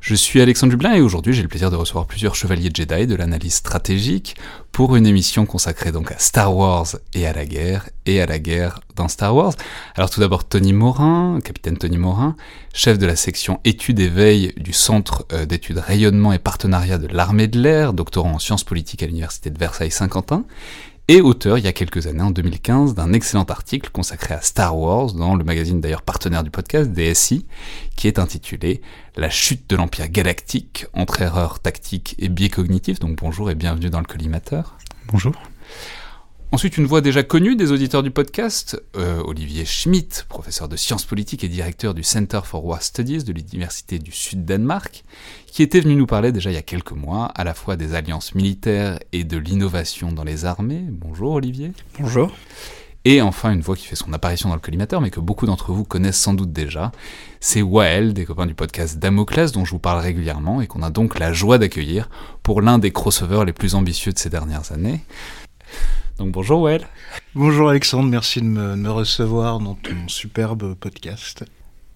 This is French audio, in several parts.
Je suis Alexandre Dublin et aujourd'hui j'ai le plaisir de recevoir plusieurs chevaliers Jedi de l'analyse stratégique pour une émission consacrée donc à Star Wars et à la guerre et à la guerre dans Star Wars. Alors tout d'abord Tony Morin, capitaine Tony Morin, chef de la section études et veille du Centre euh, d'études rayonnement et partenariat de l'armée de l'air, doctorant en sciences politiques à l'université de Versailles-Saint-Quentin et auteur il y a quelques années, en 2015, d'un excellent article consacré à Star Wars dans le magazine d'ailleurs partenaire du podcast, DSI, qui est intitulé La chute de l'Empire galactique entre erreurs tactiques et biais cognitifs. Donc bonjour et bienvenue dans le collimateur. Bonjour. Ensuite, une voix déjà connue des auditeurs du podcast, euh, Olivier Schmitt, professeur de sciences politiques et directeur du Center for War Studies de l'Université du Sud-Danemark, qui était venu nous parler déjà il y a quelques mois à la fois des alliances militaires et de l'innovation dans les armées. Bonjour Olivier. Bonjour. Et enfin, une voix qui fait son apparition dans le collimateur, mais que beaucoup d'entre vous connaissent sans doute déjà, c'est Wael, des copains du podcast Damocles, dont je vous parle régulièrement et qu'on a donc la joie d'accueillir pour l'un des crossovers les plus ambitieux de ces dernières années. Donc bonjour Well. Bonjour Alexandre, merci de me, recevoir dans ton superbe podcast.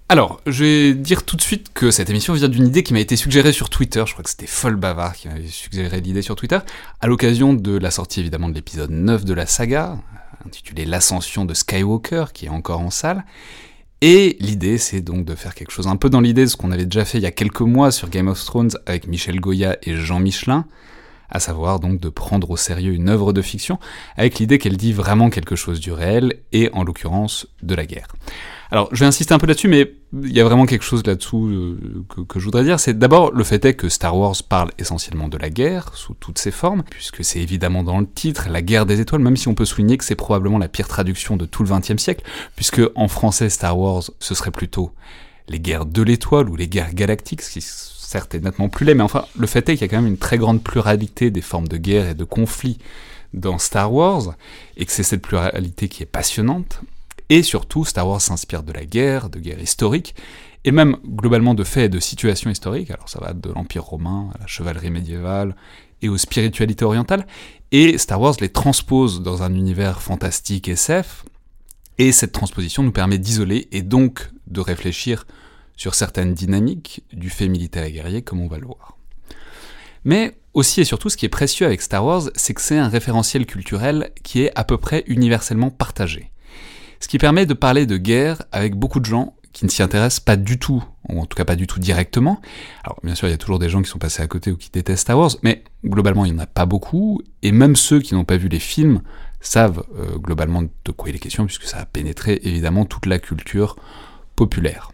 Alors, je vais dire tout de suite que cette émission vient d'une idée qui m'a été suggérée sur Twitter. Je crois que c'était Folle Bavard qui m'avait suggéré l'idée sur Twitter, à l'occasion de la sortie évidemment de l'épisode 9 de la saga, intitulé L'ascension de Skywalker, qui est encore en salle. Et l'idée, c'est donc de faire quelque chose un peu dans l'idée de ce qu'on avait déjà fait il y a quelques mois sur Game of Thrones avec Michel Goya et Jean Michelin, à savoir donc de prendre au sérieux une œuvre de fiction avec l'idée qu'elle dit vraiment quelque chose du réel et en l'occurrence de la guerre. Alors je vais insister un peu là-dessus, mais il y a vraiment quelque chose là-dessous euh, que, je voudrais dire. C'est d'abord le fait est que Star Wars parle essentiellement de la guerre sous toutes ses formes, puisque c'est évidemment dans le titre la guerre des étoiles, même si on peut souligner que c'est probablement la pire traduction de tout le XXe siècle, puisque en français Star Wars ce serait plutôt les guerres de l'étoile ou les guerres galactiques, ce qui certes nettement plus laid, mais enfin, le fait est qu'il y a quand même une très grande pluralité des formes de guerre et de conflits dans Star Wars, et que c'est cette pluralité qui est passionnante. Et surtout, Star Wars s'inspire de la guerre, de guerre historique, et même globalement de faits et de situations historiques. Alors ça va de l'Empire romain à la chevalerie médiévale et aux spiritualités orientales. Et Star Wars les transpose dans un univers fantastique SF, et cette transposition nous permet d'isoler et donc de réfléchir sur certaines dynamiques du fait militaire et guerrier, comme on va le voir. Mais aussi et surtout, ce qui est précieux avec Star Wars, c'est que c'est un référentiel culturel qui est à peu près universellement partagé. Ce qui permet de parler de guerre avec beaucoup de gens qui ne s'y intéressent pas du tout, ou en tout cas pas du tout directement. Alors bien sûr, il y a toujours des gens qui sont passés à côté ou qui détestent Star Wars, mais globalement, il n'y en a pas beaucoup, et même ceux qui n'ont pas vu les films savent euh, globalement de quoi il est question, puisque ça a pénétré évidemment toute la culture populaire.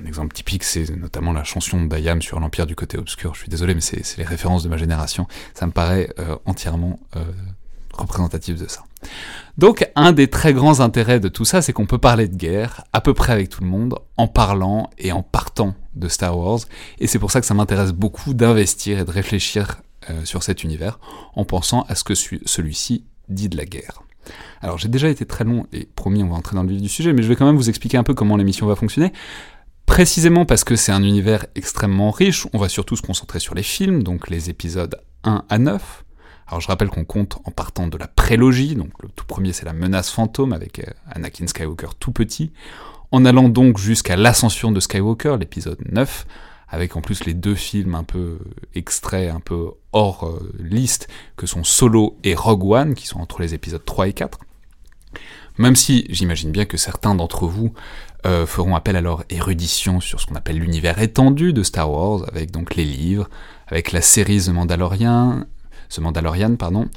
Un exemple typique, c'est notamment la chanson d'Ayam sur l'Empire du côté obscur. Je suis désolé, mais c'est les références de ma génération. Ça me paraît euh, entièrement euh, représentatif de ça. Donc, un des très grands intérêts de tout ça, c'est qu'on peut parler de guerre à peu près avec tout le monde, en parlant et en partant de Star Wars. Et c'est pour ça que ça m'intéresse beaucoup d'investir et de réfléchir euh, sur cet univers, en pensant à ce que celui-ci dit de la guerre. Alors j'ai déjà été très long et promis on va entrer dans le vif du sujet, mais je vais quand même vous expliquer un peu comment l'émission va fonctionner. Précisément parce que c'est un univers extrêmement riche, on va surtout se concentrer sur les films, donc les épisodes 1 à 9. Alors je rappelle qu'on compte en partant de la prélogie, donc le tout premier c'est la menace fantôme avec euh, Anakin Skywalker tout petit, en allant donc jusqu'à l'ascension de Skywalker, l'épisode 9, avec en plus les deux films un peu extraits, un peu hors euh, liste, que sont Solo et Rogue One, qui sont entre les épisodes 3 et 4. Même si j'imagine bien que certains d'entre vous euh, feront appel à leur érudition sur ce qu'on appelle l'univers étendu de Star Wars, avec donc les livres, avec la série The Mandalorian, The Mandalorian, pardon,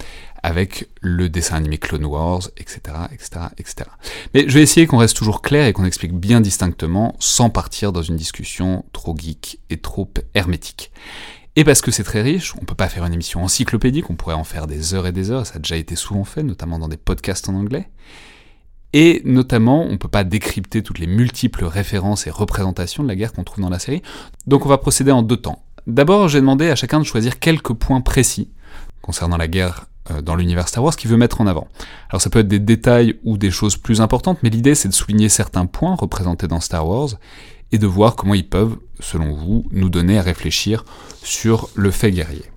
avec le dessin animé Clone Wars, etc., etc., etc. Mais je vais essayer qu'on reste toujours clair et qu'on explique bien distinctement, sans partir dans une discussion trop geek et trop hermétique. Et parce que c'est très riche, on peut pas faire une émission encyclopédique, on pourrait en faire des heures et des heures, ça a déjà été souvent fait, notamment dans des podcasts en anglais. Et notamment, on peut pas décrypter toutes les multiples références et représentations de la guerre qu'on trouve dans la série. Donc on va procéder en deux temps. D'abord, j'ai demandé à chacun de choisir quelques points précis concernant la guerre euh, dans l'univers Star Wars qu'il veut mettre en avant. Alors ça peut être des détails ou des choses plus importantes, mais l'idée c'est de souligner certains points représentés dans Star Wars et de voir comment ils peuvent, selon vous, nous donner à réfléchir sur le fait guerrier.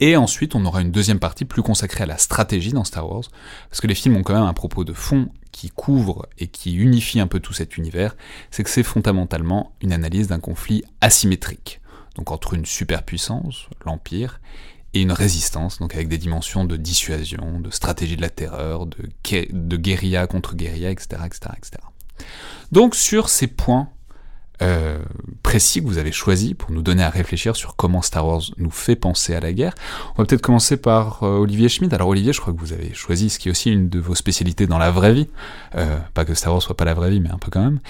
Et ensuite, on aura une deuxième partie plus consacrée à la stratégie dans Star Wars, parce que les films ont quand même un propos de fond qui couvre et qui unifie un peu tout cet univers, c'est que c'est fondamentalement une analyse d'un conflit asymétrique, donc entre une superpuissance, l'Empire, et une résistance, donc avec des dimensions de dissuasion, de stratégie de la terreur, de, guérilla contre guérilla, etc., etc., etc. Donc sur ces points euh, précis que vous avez choisis pour nous donner à réfléchir sur comment Star Wars nous fait penser à la guerre, on va peut-être commencer par euh, Olivier Schmidt. Alors Olivier, je crois que vous avez choisi ce qui est aussi une de vos spécialités dans la vraie vie, euh, pas que Star Wars soit pas la vraie vie, mais un peu quand même,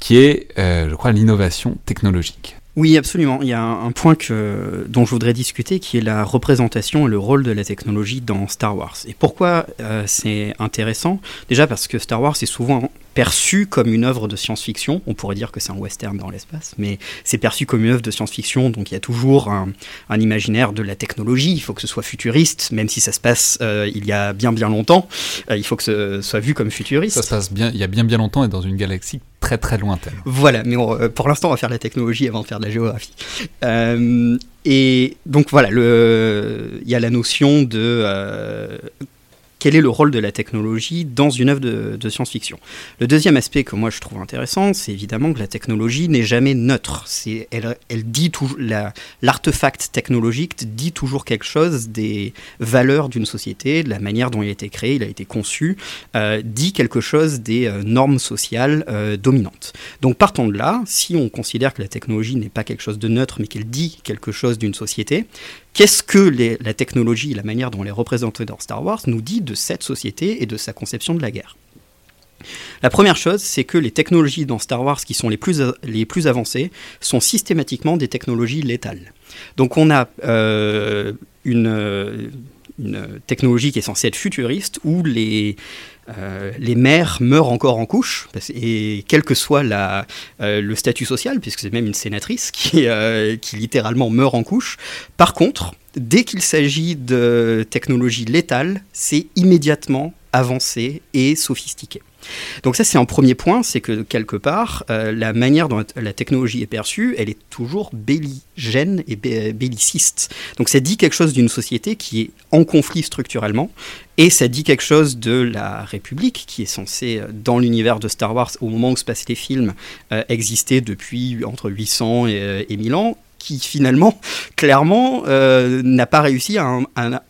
qui est, je crois, l'innovation technologique. Oui, absolument. Il y a un, point que, dont je voudrais discuter qui est la représentation et le rôle de la technologie dans Star Wars. Et pourquoi c'est intéressant? Déjà parce que Star Wars est souvent perçu comme une œuvre de science-fiction. On pourrait dire que c'est un western dans l'espace, mais c'est perçu comme une œuvre de science-fiction, donc il y a toujours un, imaginaire de la technologie. Il faut que ce soit futuriste, même si ça se passe euh, il y a bien bien longtemps. Euh, il faut que ce soit vu comme futuriste. Ça se passe bien, il y a bien bien longtemps et dans une galaxie très très lointaine. Voilà, mais euh, pour l'instant on va faire la technologie avant de faire de la géographie. et donc voilà, il y a la notion de quel est le rôle de la technologie dans une œuvre de, science-fiction. Le deuxième aspect que moi je trouve intéressant, c'est évidemment que la technologie n'est jamais neutre. Elle, dit l'artefact technologique dit toujours quelque chose des valeurs d'une société, de la manière dont il a été créé, il a été conçu, euh, dit quelque chose des euh, normes sociales euh, dominantes. Donc partons de là, si on considère que la technologie n'est pas quelque chose de neutre, mais qu'elle dit quelque chose d'une société, Qu'est-ce que la technologie, la manière dont elle est représentée dans Star Wars, nous dit de cette société et de sa conception de la guerre? La première chose, c'est que les technologies dans Star Wars qui sont les plus, les plus avancées sont systématiquement des technologies létales. Donc on a euh, une, une technologie qui est censée être futuriste où les, euh, mères meurent encore en couche, et quel que soit euh, le statut social, puisque c'est même une sénatrice qui, euh, qui littéralement meurt en couche. Par contre, dès qu'il s'agit de technologie létale, c'est immédiatement avancé et sophistiqué. Donc ça, c'est un premier point, c'est que quelque part, euh, la manière dont la technologie est perçue, elle est toujours belligène et belliciste. Donc ça dit quelque chose d'une société qui est en conflit structurellement, et ça dit quelque chose de la République, qui est censée, euh, dans l'univers de Star Wars, au moment où se passent les films, euh, exister depuis entre 800 et, et 1000 ans, qui finalement, clairement, euh, n'a pas réussi à,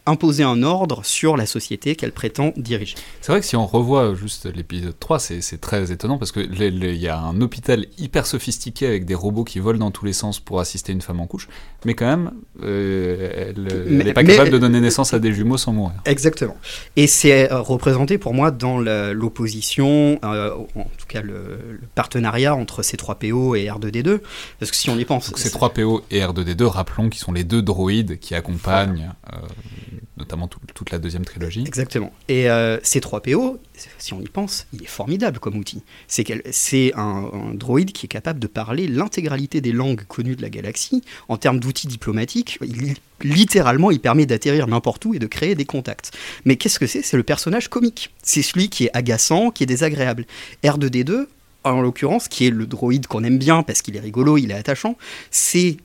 imposer un ordre sur la société qu'elle prétend diriger. C'est vrai que si on revoit juste l'épisode 3, c'est très étonnant parce qu'il y a un hôpital hyper sophistiqué avec des robots qui volent dans tous les sens pour assister une femme en couche, mais quand même, euh, elle n'est pas capable de donner naissance à des jumeaux sans mourir. Exactement. Et c'est euh, représenté pour moi dans l'opposition, en tout cas le, partenariat entre C3PO et R2D2, parce que si on y pense... C3PO et R2D2, rappelons, qui sont les deux droïdes qui accompagnent euh, notamment toute la deuxième trilogie. Exactement. Et euh, C3PO, si on y pense, il est formidable comme outil. C'est un, droïde qui est capable de parler l'intégralité des langues connues de la galaxie. En termes d'outils diplomatiques, il, littéralement, il permet d'atterrir n'importe où et de créer des contacts. Mais qu'est-ce que c'est? C'est le personnage comique. C'est celui qui est agaçant, qui est désagréable. R2D2, en l'occurrence, qui est le droïde qu'on aime bien parce qu'il est rigolo, il est attachant, c'est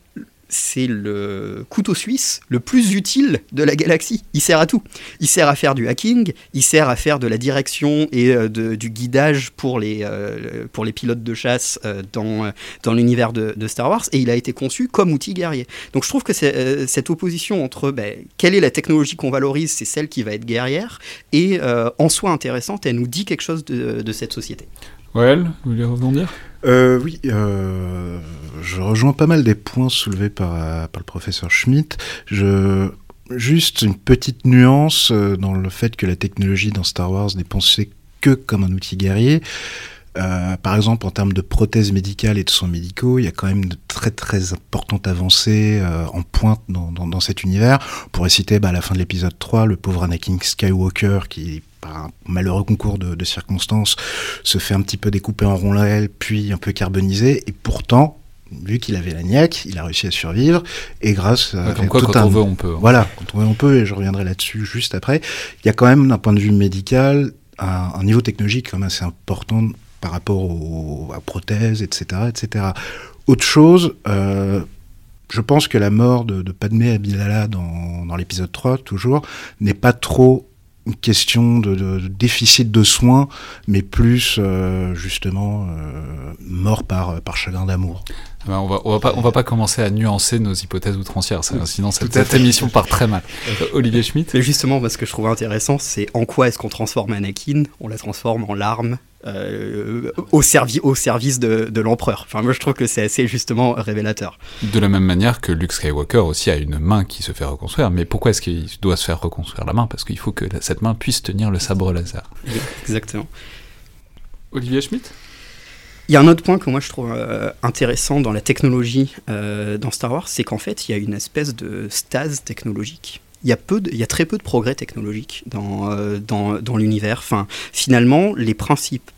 c'est le couteau suisse le plus utile de la galaxie. Il sert à tout. Il sert à faire du hacking, il sert à faire de la direction et euh, du guidage pour les, euh, pour les pilotes de chasse euh, dans, dans l'univers de, Star Wars, et il a été conçu comme outil guerrier. Donc je trouve que cette opposition entre ben, quelle est la technologie qu'on valorise, c'est celle qui va être guerrière, et en soi intéressante, elle nous dit quelque chose de, cette société. Ouais, vous voulez rebondir? Euh, Oui, euh, je rejoins pas mal des points soulevés par, euh, le professeur Schmitt. Je, juste une petite nuance euh, dans le fait que la technologie dans Star Wars n'est pensée que comme un outil guerrier. Euh, par exemple, en termes de prothèses médicales et de soins médicaux, il y a quand même de très très importantes avancées euh, en pointe dans, dans, dans, cet univers. On pourrait citer bah, à la fin de l'épisode 3 le pauvre Anakin Skywalker qui par un malheureux concours de, circonstances, se fait un petit peu découper en rondelles, puis un peu carbonisé, et pourtant, vu qu'il avait la niaque, il a réussi à survivre, et grâce à... comme quoi, quand on veut, on peut. Hein. Voilà, quand on veut, on peut, et je reviendrai là-dessus juste après. Il y a quand même, d'un point de vue médical, un, niveau technologique quand même assez important par rapport aux, prothèses, etc., etc. Autre chose, euh, je pense que la mort de, de Padmé Amidala dans, dans l'épisode 3, toujours, n'est pas trop une question de, déficit de soins, mais plus euh, justement euh, mort par, par chagrin d'amour. Ah ben, on va, on va pas, on va pas commencer à nuancer nos hypothèses outrancières, sinon cette, émission part très mal. Olivier Schmitt. Mais justement, ce que je trouve intéressant, c'est en quoi est-ce qu'on transforme Anakin? On la transforme en larme, euh, au, servi au service de, de l'empereur. Enfin, moi, je trouve que c'est assez justement révélateur. De la même manière que Luke Skywalker aussi a une main qui se fait reconstruire. Mais pourquoi est-ce qu'il doit se faire reconstruire la main? Parce qu'il faut que cette main puisse tenir le sabre laser. Exactement. Olivier Schmitt? Il y a un autre point que moi je trouve euh, intéressant dans la technologie euh, dans Star Wars, c'est qu'en fait il y a une espèce de stase technologique il y, a peu il y a très peu de progrès technologiques dans, euh, dans, dans l'univers. Enfin, finalement, les principes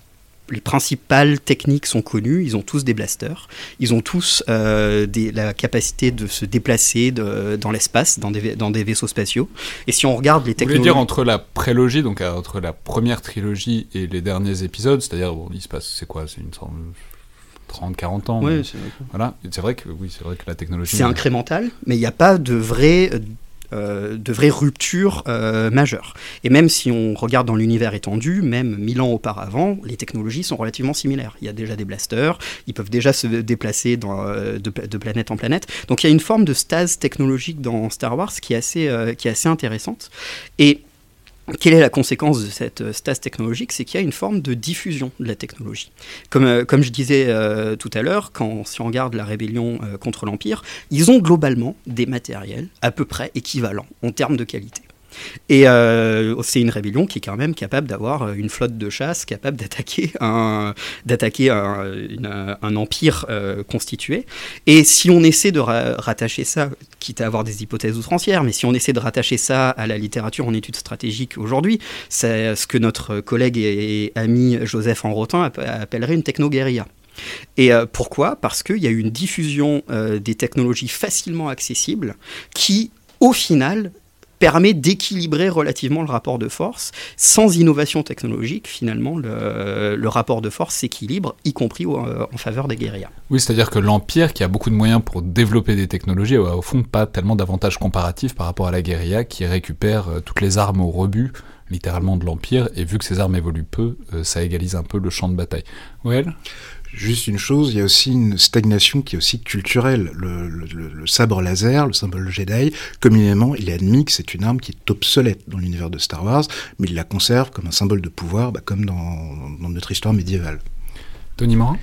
les principales techniques sont connues, ils ont tous des blasters, ils ont tous euh, des, la capacité de se déplacer de, dans l'espace, dans des, dans des vaisseaux spatiaux. Et si on regarde les technologies... Vous voulez dire entre la prélogie, donc euh, entre la première trilogie et les derniers épisodes, c'est-à-dire, bon, il se passe, c'est quoi C'est une sorte 30, 40 ans. C'est Voilà, c'est vrai que oui, c'est vrai que la technologie. C'est incrémental, mais il n'y a pas de vrai de vraies ruptures euh, majeures. Et même si on regarde dans l'univers étendu, même mille ans auparavant, les technologies sont relativement similaires. Il y a déjà des blasters, ils peuvent déjà se déplacer euh, de, planète en planète. Donc il y a une forme de stase technologique dans Star Wars qui est assez, qui est assez intéressante. Et quelle est la conséquence de cette euh, stase technologique? C'est qu'il y a une forme de diffusion de la technologie. Comme, euh, je disais euh, tout à l'heure, quand si on regarde la rébellion contre l'Empire, ils ont globalement des matériels à peu près équivalents en termes de qualité. Et euh, c'est une rébellion qui est quand même capable d'avoir euh, une flotte de chasse, capable d'attaquer un, empire euh, constitué. Et si on essaie de rattacher ça, quitte à avoir des hypothèses outrancières, mais si on essaie de rattacher ça à la littérature en études stratégiques aujourd'hui, c'est ce que notre collègue et, ami Joseph Enrotin appellerait une techno-guérilla. Et pourquoi? Parce qu'il y a eu une diffusion des technologies facilement accessibles qui, au final, permet d'équilibrer relativement le rapport de force. Sans innovation technologique, finalement, le, rapport de force s'équilibre, y compris euh, en faveur des guérillas. Oui, c'est-à-dire que l'Empire, qui a beaucoup de moyens pour développer des technologies, a au fond pas tellement d'avantages comparatifs par rapport à la guérilla, qui récupère euh, toutes les armes au rebut littéralement de l'Empire, et vu que ces armes évoluent peu, euh, ça égalise un peu le champ de bataille. Well? Juste une chose, il y a aussi une stagnation qui est aussi culturelle. Le, sabre laser, le symbole Jedi, communément, il est admis que c'est une arme qui est obsolète dans l'univers de Star Wars, mais il la conserve comme un symbole de pouvoir, bah, comme dans, notre histoire médiévale. Tony Morin?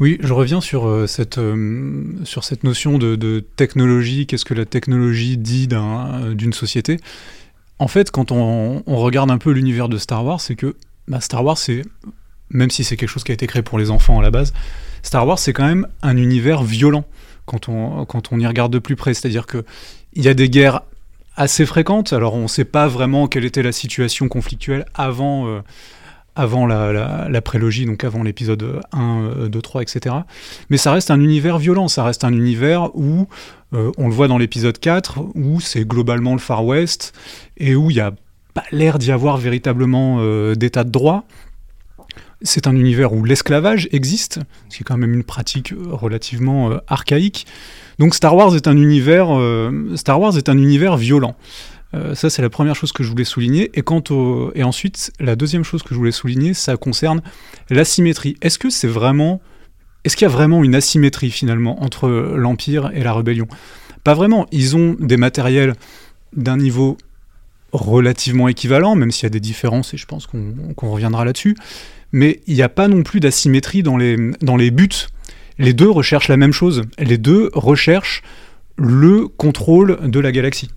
Oui, je reviens sur, euh, cette, euh, sur cette notion de, technologie, qu'est-ce que la technologie dit d'une société? En fait, quand on, regarde un peu l'univers de Star Wars, c'est que bah, Star Wars, c'est même si c'est quelque chose qui a été créé pour les enfants à la base, Star Wars c'est quand même un univers violent quand on, quand on y regarde de plus près. C'est-à-dire qu'il y a des guerres assez fréquentes, alors on ne sait pas vraiment quelle était la situation conflictuelle avant, euh, avant la, prélogie, donc avant l'épisode 1, 2, 3, etc. Mais ça reste un univers violent, ça reste un univers où, euh, on le voit dans l'épisode 4, où c'est globalement le Far West, et où il n'y a pas l'air d'y avoir véritablement euh, d'état de droit, c'est un univers où l'esclavage existe, ce qui est quand même une pratique relativement euh, archaïque. Donc Star Wars est un univers, Star Wars est un univers violent. ça, c'est la première chose que je voulais souligner. Et, quant au... et ensuite, la deuxième chose que je voulais souligner, ça concerne l'asymétrie. Est-ce que c'est vraiment. Est-ce qu'il y a vraiment une asymétrie finalement entre l'Empire et la rébellion? Pas vraiment. Ils ont des matériels d'un niveau relativement équivalent, même s'il y a des différences, et je pense qu'on reviendra là-dessus. Mais il n'y a pas non plus d'asymétrie dans les, dans les buts. Les deux recherchent la même chose. Les deux recherchent le contrôle de la galaxie.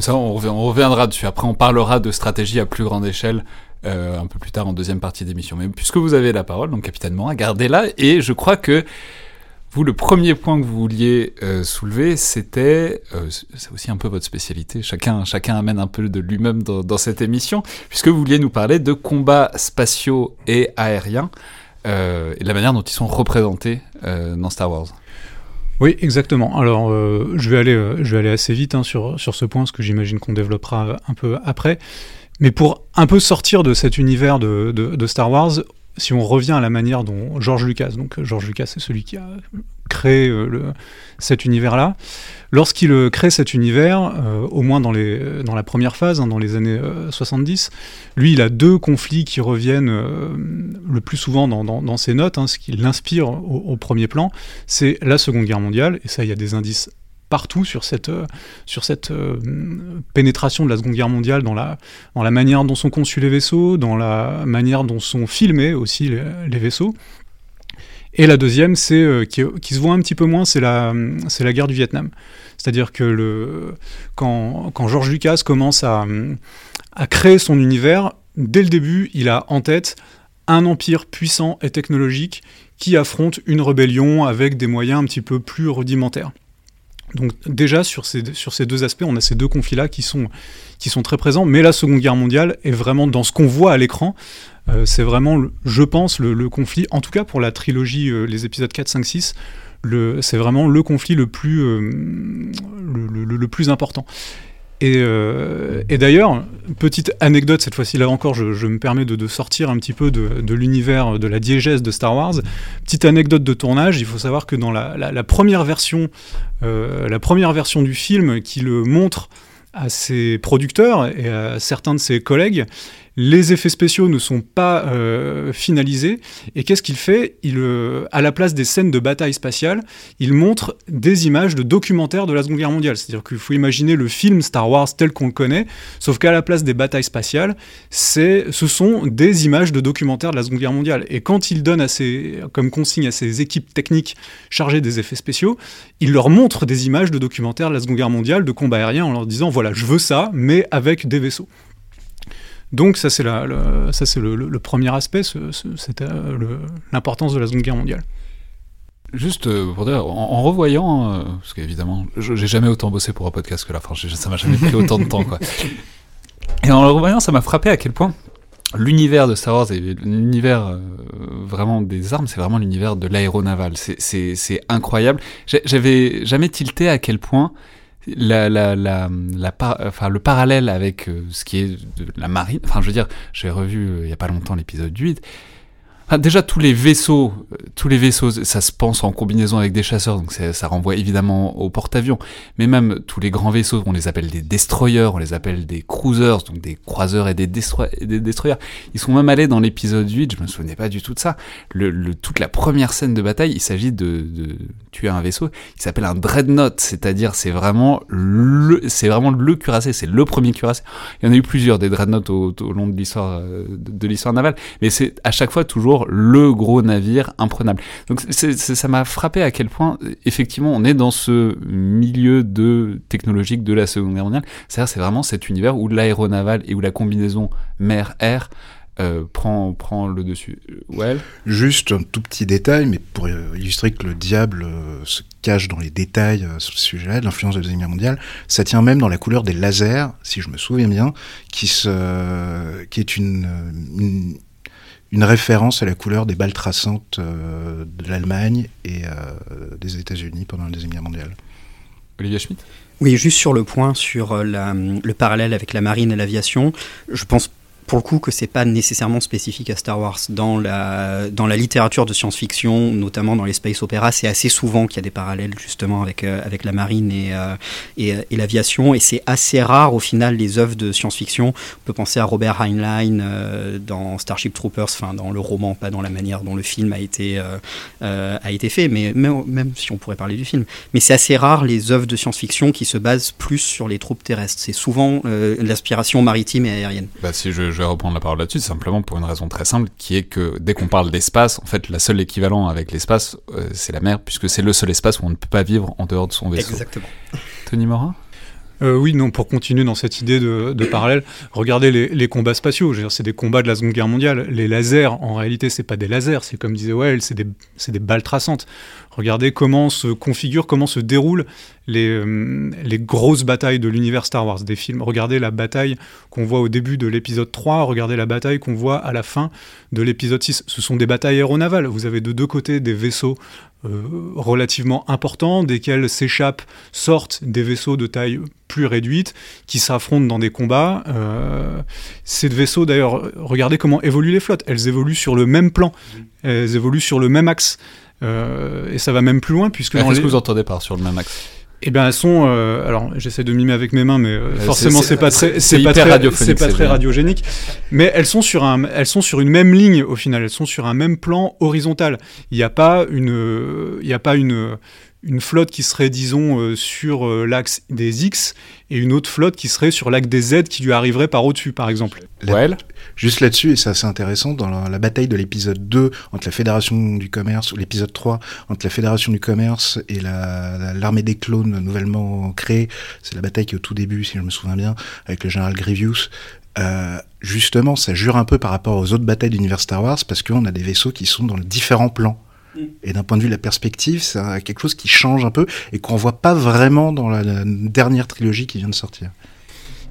ça, on, reviendra dessus. Après, on parlera de stratégie à plus grande échelle euh, un peu plus tard en deuxième partie d'émission. Mais puisque vous avez la parole, donc capitaine Morin, gardez-la. Et je crois que le premier point que vous vouliez euh, soulever, c'était, euh, c'est aussi un peu votre spécialité, chacun, chacun amène un peu de lui-même dans, cette émission, puisque vous vouliez nous parler de combats spatiaux et aériens, euh, et de la manière dont ils sont représentés dans Star Wars. Oui, exactement. Alors, je, vais aller, je vais aller assez vite hein, sur, sur ce point, parce que j'imagine qu'on développera un peu après. Mais pour un peu sortir de cet univers de, de Star Wars, si on revient à la manière dont George Lucas, donc George Lucas c'est celui qui a créé euh, cet univers-là, lorsqu'il euh, crée cet univers, euh, au moins dans, la première phase, hein, dans les années 70, lui il a deux conflits qui reviennent le plus souvent dans, dans, ses notes, hein, ce qui l'inspire au, au, premier plan, c'est la Seconde Guerre mondiale, et ça il y a des indices partout sur cette, euh, sur cette euh, pénétration de la Seconde Guerre mondiale dans la, dans la manière dont sont conçus les vaisseaux, dans la manière dont sont filmés aussi les, vaisseaux. Et la deuxième, c'est euh, qui, qui, se voit un petit peu moins, c'est la, c'est la guerre du Vietnam. C'est-à-dire que le, quand, quand George Lucas commence à, à créer son univers, dès le début, il a en tête un empire puissant et technologique qui affronte une rébellion avec des moyens un petit peu plus rudimentaires. Donc déjà sur ces, deux aspects, on a ces deux conflits-là qui sont, très présents, mais la Seconde Guerre mondiale est vraiment dans ce qu'on voit à l'écran, euh, c'est vraiment, je pense, le, conflit, en tout cas pour la trilogie, euh, les épisodes 4, 5, 6, c'est vraiment le conflit le plus, euh, le, le, plus important. Euh, et, d'ailleurs, petite anecdote, cette fois-ci là encore, je, me permets de, sortir un petit peu de, l'univers de la diégèse de Star Wars. Petite anecdote de tournage, il faut savoir que dans première version, euh, la première version du film qui le montre à ses producteurs et à certains de ses collègues, les effets spéciaux ne sont pas euh, finalisés. Et qu'est-ce qu'il fait? Il, euh, À la place des scènes de bataille spatiale, il montre des images de documentaires de la Seconde Guerre mondiale. C'est-à-dire qu'il faut imaginer le film Star Wars tel qu'on le connaît, sauf qu'à la place des batailles spatiales, ce sont des images de documentaires de la Seconde Guerre mondiale. Et quand il donne comme consigne à ses équipes techniques chargées des effets spéciaux, il leur montre des images de documentaires de la Seconde Guerre mondiale, de combats aériens, en leur disant voilà, je veux ça, mais avec des vaisseaux. Donc ça c'est le, ça c'est le, premier aspect, c'est euh, l'importance de la Seconde Guerre mondiale. Juste euh, pour dire, en, revoyant, euh, parce qu'évidemment, j'ai jamais autant bossé pour un podcast que la France, ça m'a jamais pris autant de temps, quoi. Et en le revoyant, ça m'a frappé à quel point l'univers de Star Wars et l'univers vraiment des armes, c'est vraiment l'univers de l'aéronaval. C'est incroyable. J'avais jamais tilté à quel point la, la, la, la enfin, le parallèle avec euh, ce qui est de la marine, enfin je veux dire, j'ai revu euh, il y a pas longtemps l'épisode 8, ah, déjà, tous les vaisseaux, euh, tous les vaisseaux, ça se pense en combinaison avec des chasseurs, donc ça renvoie évidemment au porte-avions. Mais même tous les grands vaisseaux, on les appelle des destroyers, on les appelle des cruisers, donc des croiseurs et des, des destroyers. Ils sont même allés dans l'épisode 8, je me souvenais pas du tout de ça. Toute la première scène de bataille, il s'agit de, de, tuer un vaisseau qui s'appelle un dreadnought, c'est-à-dire c'est vraiment le, c'est vraiment le cuirassé, c'est le premier cuirassé. Il y en a eu plusieurs des dreadnoughts au, au long de l'histoire euh, de l'histoire navale, mais c'est à chaque fois toujours le gros navire imprenable. Donc ça m'a frappé à quel point, effectivement, on est dans ce milieu de technologique de la Seconde Guerre mondiale. C'est-à-dire, c'est vraiment cet univers où l'aéronaval et où la combinaison mer-air euh, prend, prend le dessus. Ouais. Juste un tout petit détail, mais pour illustrer que le diable euh, se cache dans les détails euh, sur ce sujet-là, l'influence de la Deuxième Guerre mondiale, ça tient même dans la couleur des lasers, si je me souviens bien, qui, se, qui est une une référence à la couleur des balles traçantes euh, de l'Allemagne et euh, des États-Unis pendant la Deuxième Guerre mondiale. Olivier Schmitt? Oui, juste sur le point, sur euh, le parallèle avec la marine et l'aviation, je pense pour le coup que c'est pas nécessairement spécifique à Star Wars. Dans la, dans la littérature de science-fiction, notamment dans les space opéras, c'est assez souvent qu'il y a des parallèles justement avec, euh, avec la marine et, euh, et, et l'aviation, et c'est assez rare au final les œuvres de science-fiction. On peut penser à Robert Heinlein euh, dans Starship Troopers, enfin dans le roman, pas dans la manière dont le film a été, a été fait, mais même, même, si on pourrait parler du film. Mais c'est assez rare les œuvres de science-fiction qui se basent plus sur les troupes terrestres. C'est souvent l'aspiration maritime et aérienne. Bah, si je vais reprendre la parole là-dessus, simplement pour une raison très simple, qui est que dès qu'on parle d'espace, en fait, la seule équivalent avec l'espace, euh, c'est la mer, puisque c'est le seul espace où on ne peut pas vivre en dehors de son vaisseau. Exactement. Tony Morin? Euh, oui, non, pour continuer dans cette idée de, de parallèle, regardez les, les combats spatiaux. C'est des combats de la Seconde Guerre mondiale. Les lasers, en réalité, c'est pas des lasers, c'est comme disait Well, c'est des, des balles traçantes. Regardez comment se configurent, comment se déroulent les, euh, les grosses batailles de l'univers Star Wars, des films. Regardez la bataille qu'on voit au début de l'épisode 3, regardez la bataille qu'on voit à la fin de l'épisode 6. Ce sont des batailles aéronavales. Vous avez de deux côtés des vaisseaux euh, relativement importants, desquels s'échappent, sortent des vaisseaux de taille plus réduite, qui s'affrontent dans des combats. Euh, ces vaisseaux, d'ailleurs, regardez comment évoluent les flottes. Elles évoluent sur le même plan, elles évoluent sur le même axe. Euh, et ça va même plus loin puisque. Qu'est-ce les... que vous entendez par sur le même axe eh bien, elles sont. Euh, alors, j'essaie de mimer avec mes mains, mais euh, forcément, c'est pas très, c'est pas très, c'est pas très radiogénique. Mais elles sont sur un, elles sont sur une même ligne au final. Elles sont sur un même plan horizontal. Il n'y a pas une, il y a pas une, une flotte qui serait, disons, euh, sur euh, l'axe des X et une autre flotte qui serait sur l'axe des Z qui lui arriverait par au-dessus, par exemple. Ouais. Juste là-dessus, et c'est assez intéressant, dans la, la bataille de l'épisode 2 entre la Fédération du Commerce, ou l'épisode 3 entre la Fédération du Commerce et l'armée des clones nouvellement créée, c'est la bataille qui est au tout début, si je me souviens bien, avec le général Grievous. Euh, justement, ça jure un peu par rapport aux autres batailles d'univers Star Wars parce qu'on a des vaisseaux qui sont dans différents plans. Et d'un point de vue de la perspective, c'est quelque chose qui change un peu et qu'on voit pas vraiment dans la, la, dernière trilogie qui vient de sortir.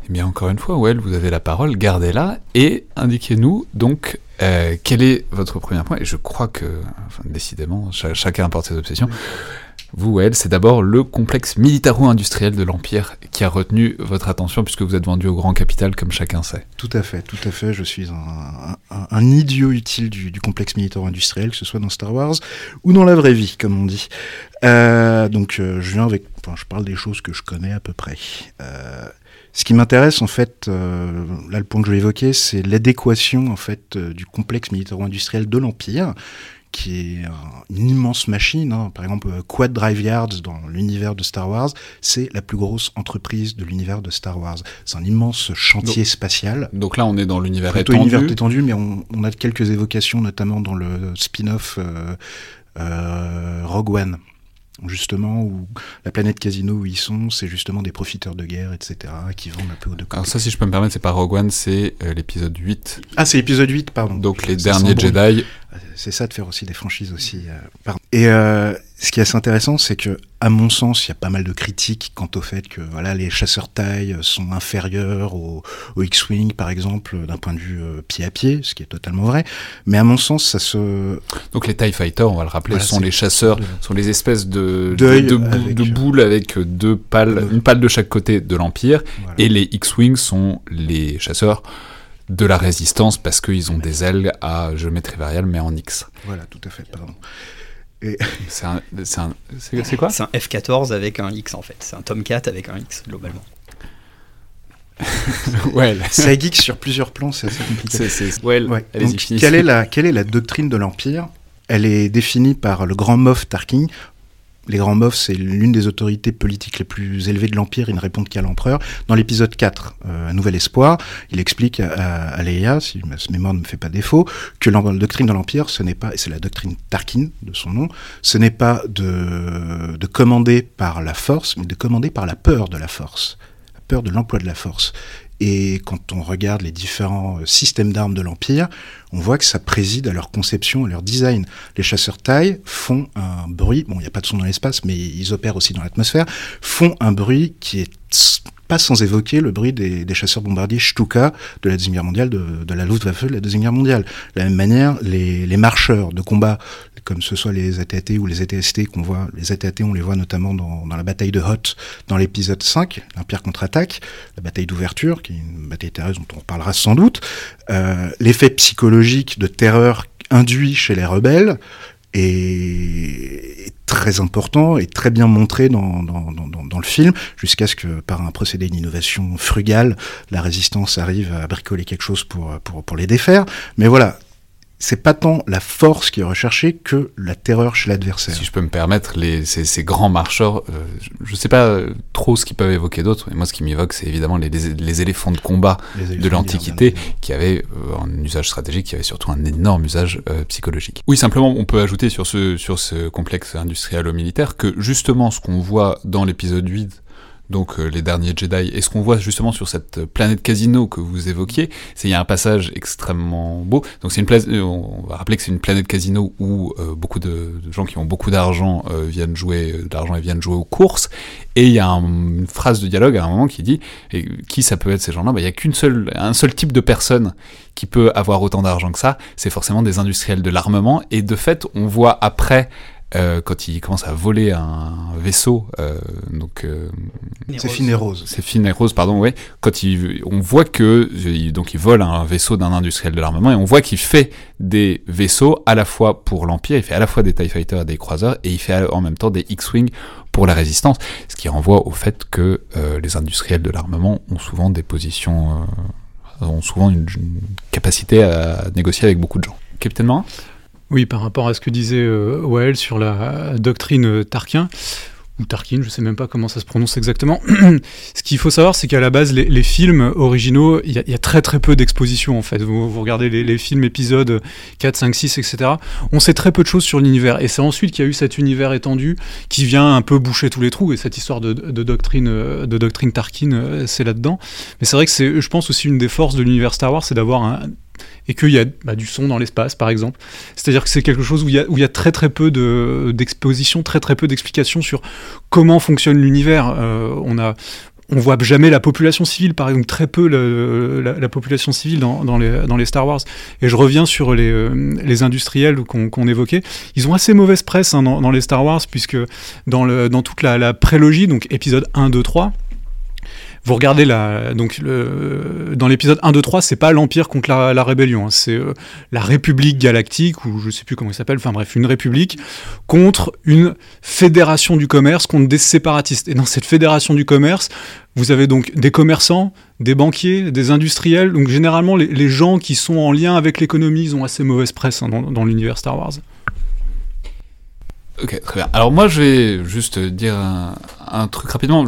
Eh bien, encore une fois, Well, vous avez la parole, gardez-la et indiquez-nous donc euh, quel est votre premier point. Et je crois que, enfin, décidément, ch chacun apporte ses obsessions. Vous, elle, c'est d'abord le complexe militaro-industriel de l'Empire qui a retenu votre attention puisque vous êtes vendu au grand capital, comme chacun sait. Tout à fait, tout à fait. Je suis un, idiot utile du, complexe militaro-industriel, que ce soit dans Star Wars ou dans la vraie vie, comme on dit. Euh, donc, euh, je viens avec. Enfin, je parle des choses que je connais à peu près. Euh, ce qui m'intéresse, en fait, là, le point que je vais évoquer, c'est l'adéquation, en fait, du complexe militaro-industriel de l'Empire, qui est un, une immense machine. Hein. Par exemple, Quad Drive Yards dans l'univers de Star Wars, c'est la plus grosse entreprise de l'univers de Star Wars. C'est un immense chantier donc, spatial. Donc là, on est dans l'univers étendu. univers étendu, mais on, on, a quelques évocations, notamment dans le spin-off euh, euh, Rogue One justement où la planète Casino où ils sont, c'est justement des profiteurs de guerre, etc., qui vendent un peu de Alors ça, si je peux me permettre, c'est pas Rogue One, c'est euh, l'épisode 8. Ah, c'est l'épisode 8, pardon. Donc les derniers Jedi. C'est ça de faire aussi des franchises aussi. Euh, pardon. Et euh, ce qui est assez intéressant, c'est que, à mon sens, il y a pas mal de critiques quant au fait que voilà, les chasseurs taille sont inférieurs aux, X-Wing, par exemple, d'un point de vue euh, pied à pied, ce qui est totalement vrai. Mais à mon sens, ça se... Donc les TIE Fighters, on va le rappeler, Voilà, sont les chasseurs, sont les espèces de, de, de, bou- avec- de boules avec deux pales, une pale de chaque côté de l'Empire, Voilà. et les X-Wing sont les chasseurs de la résistance parce qu'ils ont des ailes à géométrie variable mais en X. Voilà, tout à fait, pardon. C'est un, un, quoi? C'est un F-14 avec un X en fait. C'est un Tomcat avec un X globalement. Ouais, Ça geek sur plusieurs plans, c'est assez compliqué. Ouais. allez-y, Donc, quelle est, la, quelle est la doctrine de l'Empire? Elle est définie par le grand Moff Tarkin. Les grands Moffs, c'est l'une des autorités politiques les plus élevées de l'Empire, ils ne répondent qu'à l'empereur. Dans l'épisode 4, euh, Un Nouvel Espoir, il explique à, à, Leia, si ma mémoire ne me fait pas défaut, que la doctrine de l'Empire, ce n'est pas, et c'est la doctrine Tarkin de son nom, ce n'est pas de, de commander par la force, mais de commander par la peur de la force, la peur de l'emploi de la force. Et quand on regarde les différents euh, systèmes d'armes de l'Empire, on voit que ça préside à leur conception, à leur design. Les chasseurs taille font un bruit, bon, il n'y a pas de son dans l'espace, mais ils opèrent aussi dans l'atmosphère, font un bruit qui est pas sans évoquer le bruit des, chasseurs bombardiers Stuka de la Deuxième Guerre mondiale, de, la Luftwaffe de la Deuxième Guerre mondiale. De la même manière, les, marcheurs de combat, comme ce soit les ATAT ou les ATST qu'on voit, les ATAT on les voit notamment dans, la bataille de Hoth dans l'épisode 5, l'Empire contre-attaque, la bataille d'ouverture, qui est une bataille terrestre dont on parlera sans doute, euh, l'effet psychologique de terreur induit chez les rebelles, est très important et très bien montré dans, dans, dans, dans le film, jusqu'à ce que par un procédé d'innovation frugale, la résistance arrive à bricoler quelque chose pour, pour, pour les défaire. Mais voilà, c'est pas tant la force qui est recherchée que la terreur chez l'adversaire. Si je peux me permettre, les, ces, ces grands marcheurs, euh, je ne sais pas euh, trop ce qu'ils peuvent évoquer d'autres, mais moi ce qui m'évoque, c'est évidemment les, les, éléphants de combat de l'Antiquité qui avaient euh, un usage stratégique, qui avaient surtout un énorme usage euh, psychologique. Oui, simplement, on peut ajouter sur ce, sur ce complexe industriel-militaire que justement ce qu'on voit dans l'épisode 8 donc euh, les derniers Jedi. Et ce qu'on voit justement sur cette planète casino que vous évoquiez, c'est il y a un passage extrêmement beau. Donc c'est une place, euh, on va rappeler que c'est une planète casino où euh, beaucoup de, gens qui ont beaucoup d'argent viennent jouer de l'argent et viennent jouer aux courses. Et il y a une phrase de dialogue à un moment qui dit qui ça peut être ces gens-là? Bah, Il y a qu'une seule, un seul type de personne qui peut avoir autant d'argent que ça. C'est forcément des industriels de l'armement. Et de fait, on voit après euh, quand il commence à voler un vaisseau, euh, donc euh, c'est fine et rose. C'est fine et rose, pardon, ouais. Quand il, on voit que donc il vole un vaisseau d'un industriel de l'armement et on voit qu'il fait des vaisseaux à la fois pour l'Empire, il fait à la fois des Tie Fighters et des croiseurs et il fait en même temps des X-wing pour la résistance, ce qui renvoie au fait que les industriels de l'armement ont souvent des positions, ont souvent une, une, capacité à négocier avec beaucoup de gens. Capitaine Morin? Oui, par rapport à ce que disait euh, Wael sur la doctrine euh, Tarquin, ou Tarkin, je sais même pas comment ça se prononce exactement. ce qu'il faut savoir, c'est qu'à la base, les, films originaux, il y, a très très peu d'exposition en fait. Vous, regardez les, films épisodes 4, 5, 6, etc. On sait très peu de choses sur l'univers. Et c'est ensuite qu'il y a eu cet univers étendu qui vient un peu boucher tous les trous. Et cette histoire de, doctrine, euh, de doctrine Tarkin, euh, c'est là-dedans. Mais c'est vrai que c'est, je pense aussi une des forces de l'univers Star Wars, c'est d'avoir un, et qu'il y a bah, du son dans l'espace, par exemple. C'est-à-dire que c'est quelque chose où il y a, très très peu d'exposition, très très peu d'explications sur comment fonctionne l'univers. Euh, on a voit jamais la population civile, par exemple, très peu la, population civile dans, les, Star Wars. Et je reviens sur les, euh, industriels qu'on évoquait. Ils ont assez mauvaise presse hein, dans, les Star Wars, puisque dans toute la, la prélogie, donc épisode 1, 2, 3, vous regardez la, donc le, dans l'épisode 1, 2, 3, c'est pas l'Empire contre la, rébellion, hein, c'est euh, la République galactique, ou je sais plus comment il s'appelle, enfin bref, une république, contre une fédération du commerce, contre des séparatistes. Et dans cette fédération du commerce, vous avez donc des commerçants, des banquiers, des industriels, donc généralement les, gens qui sont en lien avec l'économie, ils ont assez mauvaise presse hein, dans l'univers Star Wars. Ok, très bien. Alors moi, je vais juste dire un, truc rapidement,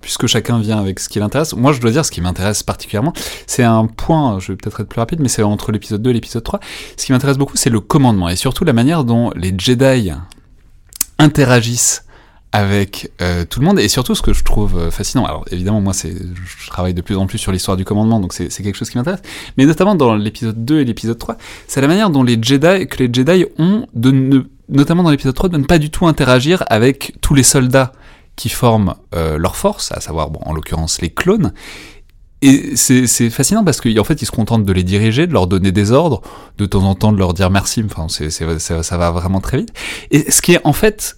puisque chacun vient avec ce qui l'intéresse. Moi, je dois dire ce qui m'intéresse particulièrement. C'est un point, je vais peut-être être plus rapide, mais c'est entre l'épisode 2 et l'épisode 3. Ce qui m'intéresse beaucoup, c'est le commandement, et surtout la manière dont les Jedi interagissent avec euh, tout le monde et surtout ce que je trouve euh, fascinant alors évidemment moi je travaille de plus en plus sur l'histoire du commandement donc c'est quelque chose qui m'intéresse mais notamment dans l'épisode 2 et l'épisode 3 c'est la manière dont les Jedi que les Jedi ont de ne notamment dans l'épisode 3, de ne pas du tout interagir avec tous les soldats qui forment euh, leur force, à savoir, bon, en l'occurrence, les clones. Et c'est fascinant parce qu'en fait, ils se contentent de les diriger, de leur donner des ordres, de temps en temps de leur dire merci, enfin, c'est ça, ça va vraiment très vite. Et ce qui est en fait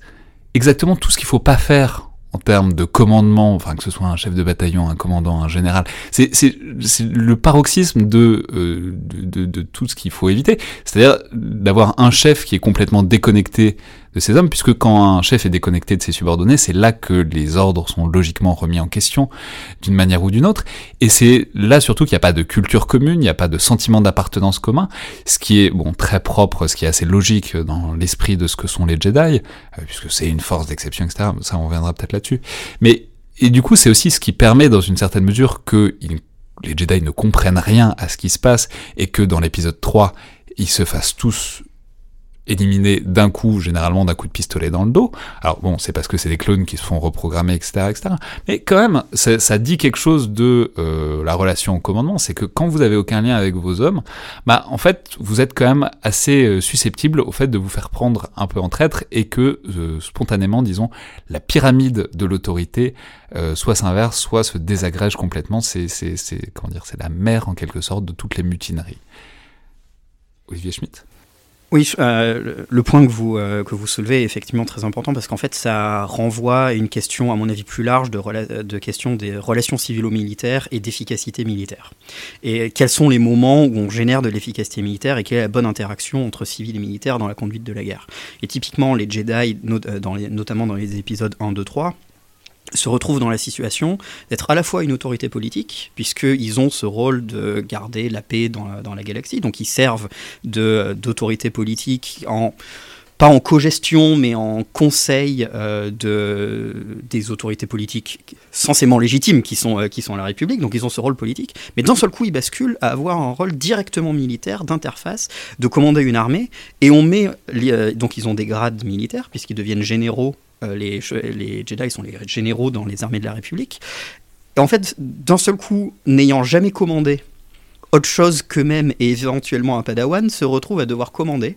exactement tout ce qu'il faut pas faire en termes de commandement, enfin que ce soit un chef de bataillon, un commandant, un général, c'est le paroxysme de, euh, de, de, de, tout ce qu'il faut éviter. C'est-à-dire d'avoir un chef qui est complètement déconnecté de ses hommes, puisque quand un chef est déconnecté de ses subordonnés, c'est là que les ordres sont logiquement remis en question d'une manière ou d'une autre, et c'est là surtout qu'il n'y a pas de culture commune, il n'y a pas de sentiment d'appartenance commun, ce qui est bon très propre, ce qui est assez logique dans l'esprit de ce que sont les Jedi, euh, puisque c'est une force d'exception, etc. Ça, on reviendra peut-être là-dessus. Mais et du coup, c'est aussi ce qui permet, dans une certaine mesure, que les Jedi ne comprennent rien à ce qui se passe et que dans l'épisode 3, ils se fassent tous éliminés d'un coup, généralement d'un coup de pistolet dans le dos. Alors bon, c'est parce que c'est des clones qui se font reprogrammer, etc., etc. Mais quand même, ça dit quelque chose de euh, la relation au commandement, c'est que quand vous avez aucun lien avec vos hommes, bah en fait, vous êtes quand même assez euh, susceptible au fait de vous faire prendre un peu en traître et que euh, spontanément, disons, la pyramide de l'autorité soit s'inverse, soit se désagrège complètement. C'est, c'est, c'est, comment dire, c'est la mère en quelque sorte de toutes les mutineries. Olivier Schmitt? Oui, euh, le point que vous, euh, que soulevez est effectivement très important parce qu'en fait, ça renvoie à une question, à mon avis, plus large de, question des relations civilo-militaires et d'efficacité militaire. Et quels sont les moments où on génère de l'efficacité militaire et quelle est la bonne interaction entre civils et militaires dans la conduite de la guerre? Et typiquement, les Jedi, euh, notamment dans les épisodes 1, 2, 3, se retrouvent dans la situation d'être à la fois une autorité politique, puisqu'ils ont ce rôle de garder la paix dans la, galaxie, donc ils servent d'autorité politique en pas en co-gestion, mais en conseil euh, de, des autorités politiques censément légitimes qui sont, euh, la République, donc ils ont ce rôle politique, mais d'un seul coup ils basculent à avoir un rôle directement militaire, d'interface, de commander une armée, et on met, euh, donc ils ont des grades militaires, puisqu'ils deviennent généraux les, les Jedi sont les généraux dans les armées de la République. Et en fait, d'un seul coup, n'ayant jamais commandé autre chose qu'eux-mêmes et éventuellement un padawan, se retrouvent à devoir commander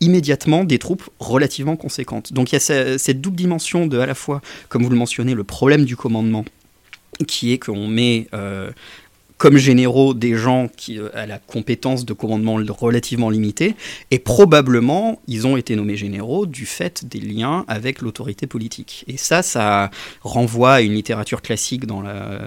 immédiatement des troupes relativement conséquentes. Donc il y a cette double dimension de à la fois, comme vous le mentionnez, le problème du commandement, qui est qu'on met euh, comme généraux des gens qui euh, la compétence de commandement relativement limitée, et probablement ils ont été nommés généraux du fait des liens avec l'autorité politique. Et ça, ça renvoie à une littérature classique dans euh,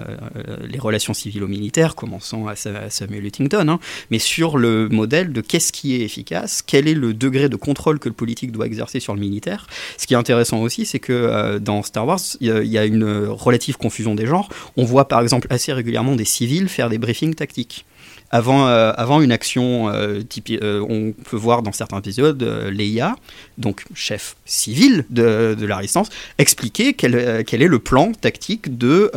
les relations civilo-militaires, commençant à Samuel Huntington, hein, mais sur le modèle de qu'est-ce qui est efficace, quel est le degré de contrôle que le politique doit exercer sur le militaire. Ce qui est intéressant aussi, c'est que euh, dans Star Wars, il y, y, a une relative confusion des genres. On voit par exemple assez régulièrement des civils faire des briefings tactiques. Avant, euh, avant une action, euh, euh, on peut voir dans certains épisodes Leia, donc chef civil de, la résistance, expliquer quel, quel, est le plan tactique de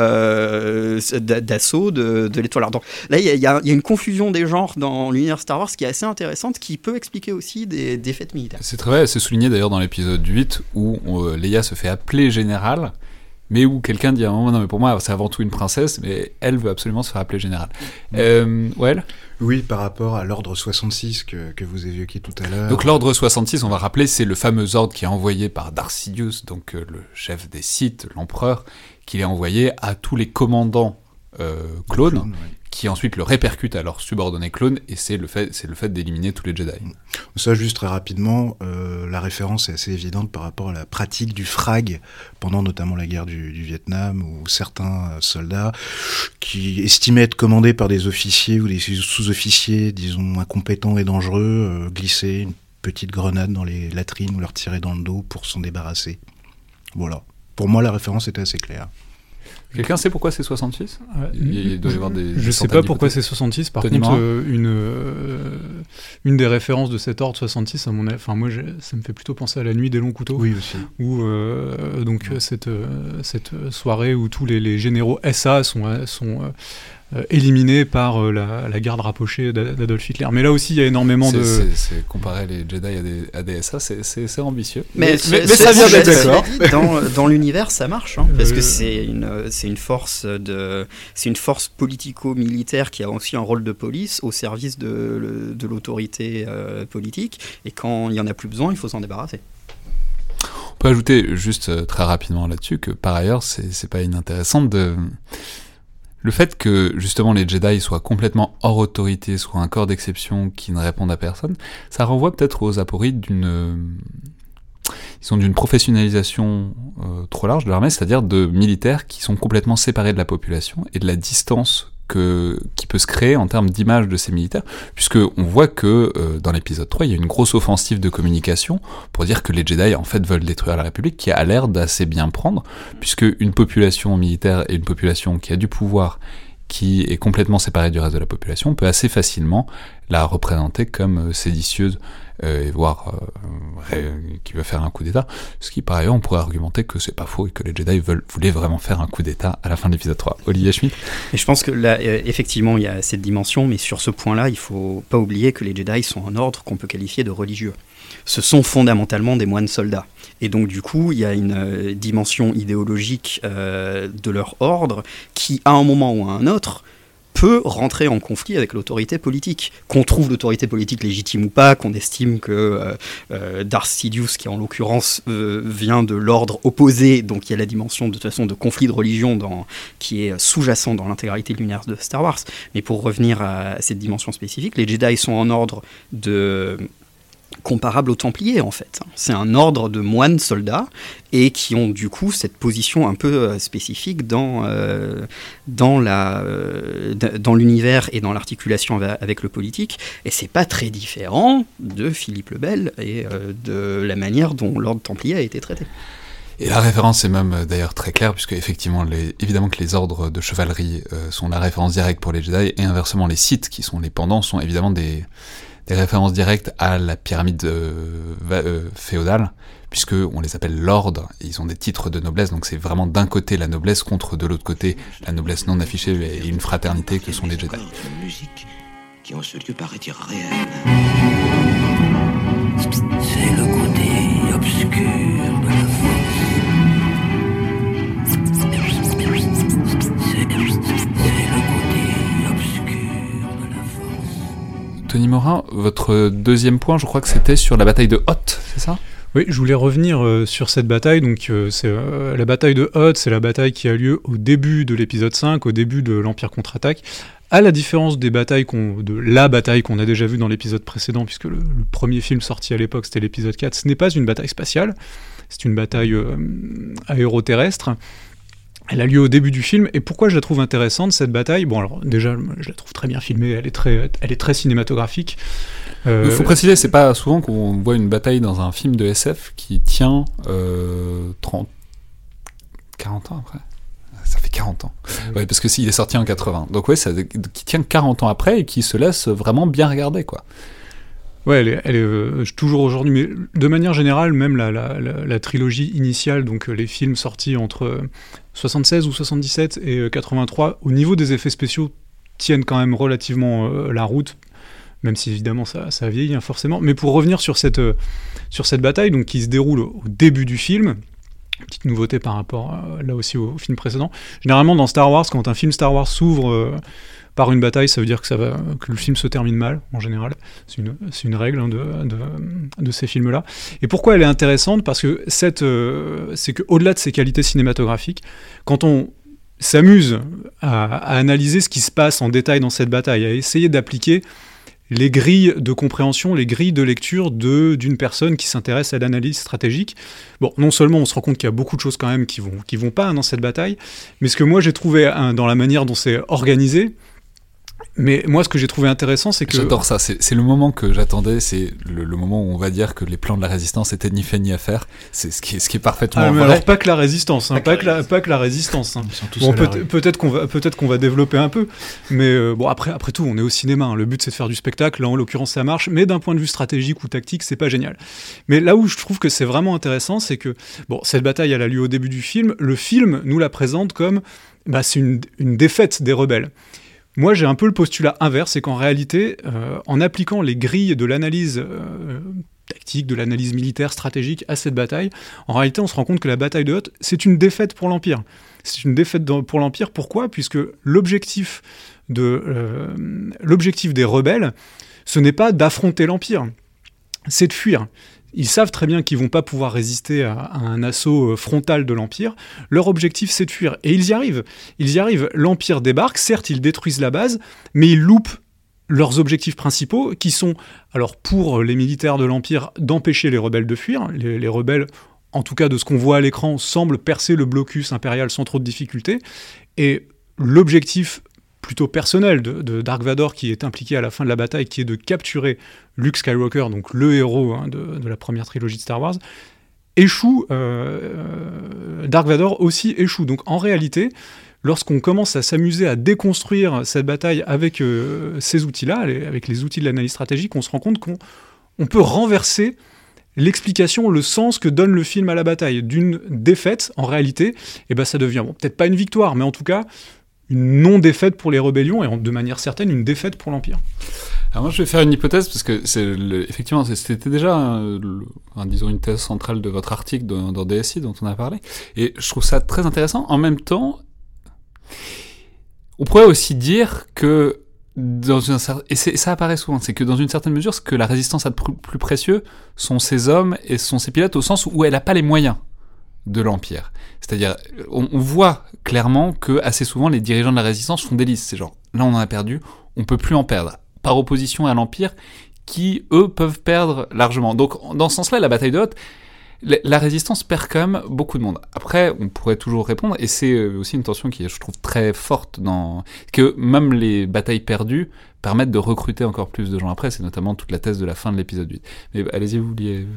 d'assaut de, de l'étoile ardente. Là, il y, y, a une confusion des genres dans l'univers Star Wars qui est assez intéressante, qui peut expliquer aussi des, des faits militaires. C'est très vrai, c'est souligné d'ailleurs dans l'épisode 8 où Leia se fait appeler général mais où quelqu'un dit à un moment, non mais pour moi c'est avant tout une princesse, mais elle veut absolument se faire appeler général. Euh, ouais Oui, par rapport à l'ordre 66 que, que vous évoquiez tout à l'heure. Donc l'ordre 66, on va rappeler, c'est le fameux ordre qui est envoyé par Darth Sidious, donc euh, le chef des Sith, l'empereur, qu'il est envoyé à tous les commandants euh, clones, ouais qui ensuite le répercute à leur subordonné clone, et c'est le fait, c'est le fait d'éliminer tous les Jedi. Ça, juste très rapidement, euh, la référence est assez évidente par rapport à la pratique du frag pendant notamment la guerre du, Vietnam, où certains soldats qui estimaient être commandés par des officiers ou des sous-officiers, disons incompétents et dangereux, euh, glissaient une petite grenade dans les latrines ou leur tiraient dans le dos pour s'en débarrasser. Voilà. Pour moi, la référence était assez claire. Quelqu'un sait pourquoi c'est 66 il, doit y avoir des, Je sais pas pourquoi c'est 66. Par Tony contre, euh, une, euh, une des références de cet ordre 66, à mon enfin moi, ça me fait plutôt penser à la nuit des longs couteaux. Oui aussi. Où euh, donc cette cette soirée où tous les, les généraux SA sont sont éliminé par euh, la, la, garde rapprochée d'Adolf Hitler. Mais là aussi, il y a énormément de. C'est comparer les Jedi à des, à des SA, c'est ambitieux. Mais, mais, mais ça vient d'être d'accord. Dans, dans l'univers, ça marche, hein, parce que c'est une, une force de, c'est une force politico-militaire qui a aussi un rôle de police au service de, de l'autorité euh, politique. Et quand il y en a plus besoin, il faut s'en débarrasser. On peut ajouter juste très rapidement là-dessus que par ailleurs, c'est pas inintéressant de le fait que justement les Jedi soient complètement hors autorité, soient un corps d'exception qui ne répondent à personne, ça renvoie peut-être aux aporites d'une ils sont d'une professionnalisation euh, trop large de l'armée, c'est-à-dire de militaires qui sont complètement séparés de la population et de la distance qui peut se créer en termes d'image de ces militaires, puisque on voit que euh, dans l'épisode 3, il y a une grosse offensive de communication pour dire que les Jedi en fait veulent détruire la République, qui a l'air d'assez bien prendre, puisque une population militaire et une population qui a du pouvoir qui est complètement séparée du reste de la population peut assez facilement la représenter comme euh, séditieuse et voir qu'il veut faire un coup d'État. Ce qui, par ailleurs, on pourrait argumenter que c'est pas faux et que les Jedi veulent, voulaient vraiment faire un coup d'État à la fin de l'épisode 3. Olivier Schmitt Et je pense que là, effectivement, il y a cette dimension, mais sur ce point-là, il faut pas oublier que les Jedi sont un ordre qu'on peut qualifier de religieux ce sont fondamentalement des moines soldats. Et donc du coup, il y a une euh, dimension idéologique euh, de leur ordre qui, à un moment ou à un autre, peut rentrer en conflit avec l'autorité politique. Qu'on trouve l'autorité politique légitime ou pas, qu'on estime que euh, Darth Sidious, qui en l'occurrence vient de l'ordre opposé, donc il y a la dimension de toute façon de conflit de religion dans, qui est sous-jacent dans l'intégralité de l'univers de Star Wars. Mais pour revenir à cette dimension spécifique, les Jedi sont en ordre de comparable aux Templiers en fait. C'est un ordre de moines soldats et qui ont du coup cette position un peu euh, spécifique dans, euh, dans, euh, dans l'univers et dans l'articulation avec le politique. Et c'est pas très différent de Philippe le Bel et de la manière dont l'ordre Templier a été traité. Et la référence est même d'ailleurs très claire, puisque effectivement, évidemment que les ordres de chevalerie sont la référence directe pour les Jedi, et inversement, les Sith, qui sont les pendants, sont évidemment des, des références directes à la pyramide euh, euh, féodale, puisque on les appelle lords, ils ont des titres de noblesse, donc c'est vraiment d'un côté la noblesse contre de l'autre côté la noblesse non affichée et une fraternité que sont les Jedi. musique qui en ce lieu paraît irréel. C'est le côté Tony Morin, votre deuxième point, je crois que c'était sur la bataille de Hoth, c'est ça? Oui, je voulais revenir euh, sur cette bataille. Donc, euh, euh, la bataille de Hoth, c'est la bataille qui a lieu au début de l'épisode 5, au début de l'Empire contre-attaque. À la différence des batailles de la bataille qu'on a déjà vue dans l'épisode précédent, puisque le, premier film sorti à l'époque c'était l'épisode 4, ce n'est pas une bataille spatiale, c'est une bataille aéroterrestre. Elle a lieu au début du film, et pourquoi je la trouve intéressante, cette bataille? Bon, alors déjà, je la trouve très bien filmée, elle est très, elle est très cinématographique. Euh, Il faut préciser, c'est pas souvent qu'on voit une bataille dans un film de SF qui tient 30... Euh, 40 ans après ça fait 40 ans. Ouais, parce que s'il est sorti en 80. Donc ouais, ça, qui tient 40 ans après et qui se laisse vraiment bien regarder, quoi. Ouais, elle est, euh, toujours aujourd'hui, mais de manière générale, même la, la, la, trilogie initiale, donc euh, les films sortis entre 76 euh, ou 77 et 83, au niveau des effets spéciaux, tiennent quand même relativement la route, même si évidemment ça, vieillit hein, forcément. Mais pour revenir sur cette, sur cette bataille, donc qui se déroule au, début du film, petite nouveauté par rapport là aussi au, au, film précédent. Généralement dans Star Wars, quand un film Star Wars s'ouvre par une bataille, ça veut dire que, ça va, que le film se termine mal, en général. C'est une, une, règle hein, de, de, de, ces films-là. Et pourquoi elle est intéressante? Parce que cette, euh, c'est qu'au-delà de ses qualités cinématographiques, quand on s'amuse à, analyser ce qui se passe en détail dans cette bataille, à essayer d'appliquer les grilles de compréhension, les grilles de lecture de d'une personne qui s'intéresse à l'analyse stratégique. Bon, non seulement on se rend compte qu'il y a beaucoup de choses quand même qui vont qui vont pas hein, dans cette bataille, mais ce que moi j'ai trouvé hein, dans la manière dont c'est organisé, mais moi, ce que j'ai trouvé intéressant, c'est que. J'adore ça. C'est le moment que j'attendais. C'est le, moment où on va dire que les plans de la résistance étaient ni fait ni à faire. C'est ce qui, est, ce qui est parfaitement ah, mais Alors, pas que la résistance. Hein, pas, que la, pas, que la, résistance. Hein. Bon, peut-être qu'on va, peut qu'on va développer un peu. Mais euh, bon, après, après tout, on est au cinéma. Hein. Le but, c'est de faire du spectacle. Là, en l'occurrence, ça marche. Mais d'un point de vue stratégique ou tactique, c'est pas génial. Mais là où je trouve que c'est vraiment intéressant, c'est que bon, cette bataille, elle a lieu au début du film. Le film nous la présente comme bah, c'est une, une défaite des rebelles. Moi, j'ai un peu le postulat inverse, c'est qu'en réalité, euh, en appliquant les grilles de l'analyse euh, tactique, de l'analyse militaire, stratégique à cette bataille, en réalité, on se rend compte que la bataille de Hoth, c'est une défaite pour l'Empire. C'est une défaite pour l'Empire, pourquoi? Puisque euh, l'objectif des rebelles, ce n'est pas d'affronter l'Empire, c'est de fuir ils savent très bien qu'ils vont pas pouvoir résister à, un assaut euh, frontal de l'Empire. Leur objectif, c'est de fuir. Et ils y arrivent. Ils y arrivent. L'Empire débarque, certes, ils détruisent la base, mais ils loupent leurs objectifs principaux, qui sont, alors pour les militaires de l'Empire, d'empêcher les rebelles de fuir. Les, les rebelles, en tout cas de ce qu'on voit à l'écran, semblent percer le blocus impérial sans trop de difficultés. Et l'objectif plutôt personnel de, Dark Vador qui est impliqué à la fin de la bataille, qui est de capturer Luke Skywalker, donc le héros hein, de, la première trilogie de Star Wars, échoue, euh, euh, Dark Vador aussi échoue. Donc en réalité, lorsqu'on commence à s'amuser à déconstruire cette bataille avec euh, ces outils-là, avec les outils de l'analyse stratégique, on se rend compte qu'on on peut renverser l'explication, le sens que donne le film à la bataille. D'une défaite, en réalité, et eh ben ça devient, peut-être pas une victoire, mais en tout cas, une non-défaite pour les rébellions, et de manière certaine, une défaite pour l'Empire. Alors moi je vais faire une hypothèse parce que c'est effectivement c'était déjà un, disons une thèse centrale de votre article dans, dans, DSI dont on a parlé et je trouve ça très intéressant. En même temps, on pourrait aussi dire que dans une et ça apparaît souvent, c'est que dans une certaine mesure, ce que la résistance a de plus précieux sont ses hommes et sont ses pilotes au sens où elle n'a pas les moyens de l'empire. C'est-à-dire, on, voit clairement que assez souvent les dirigeants de la résistance font des listes. C'est genre, là on en a perdu, on peut plus en perdre. Par opposition à l'empire, qui eux peuvent perdre largement. Donc, dans ce sens-là, la bataille de la résistance perd quand même beaucoup de monde. Après, on pourrait toujours répondre, et c'est euh, aussi une tension qui je trouve, très forte dans que même les batailles perdues permettent de recruter encore plus de gens après. C'est notamment toute la thèse de la fin de l'épisode 8. Mais allez-y, vous vouliez.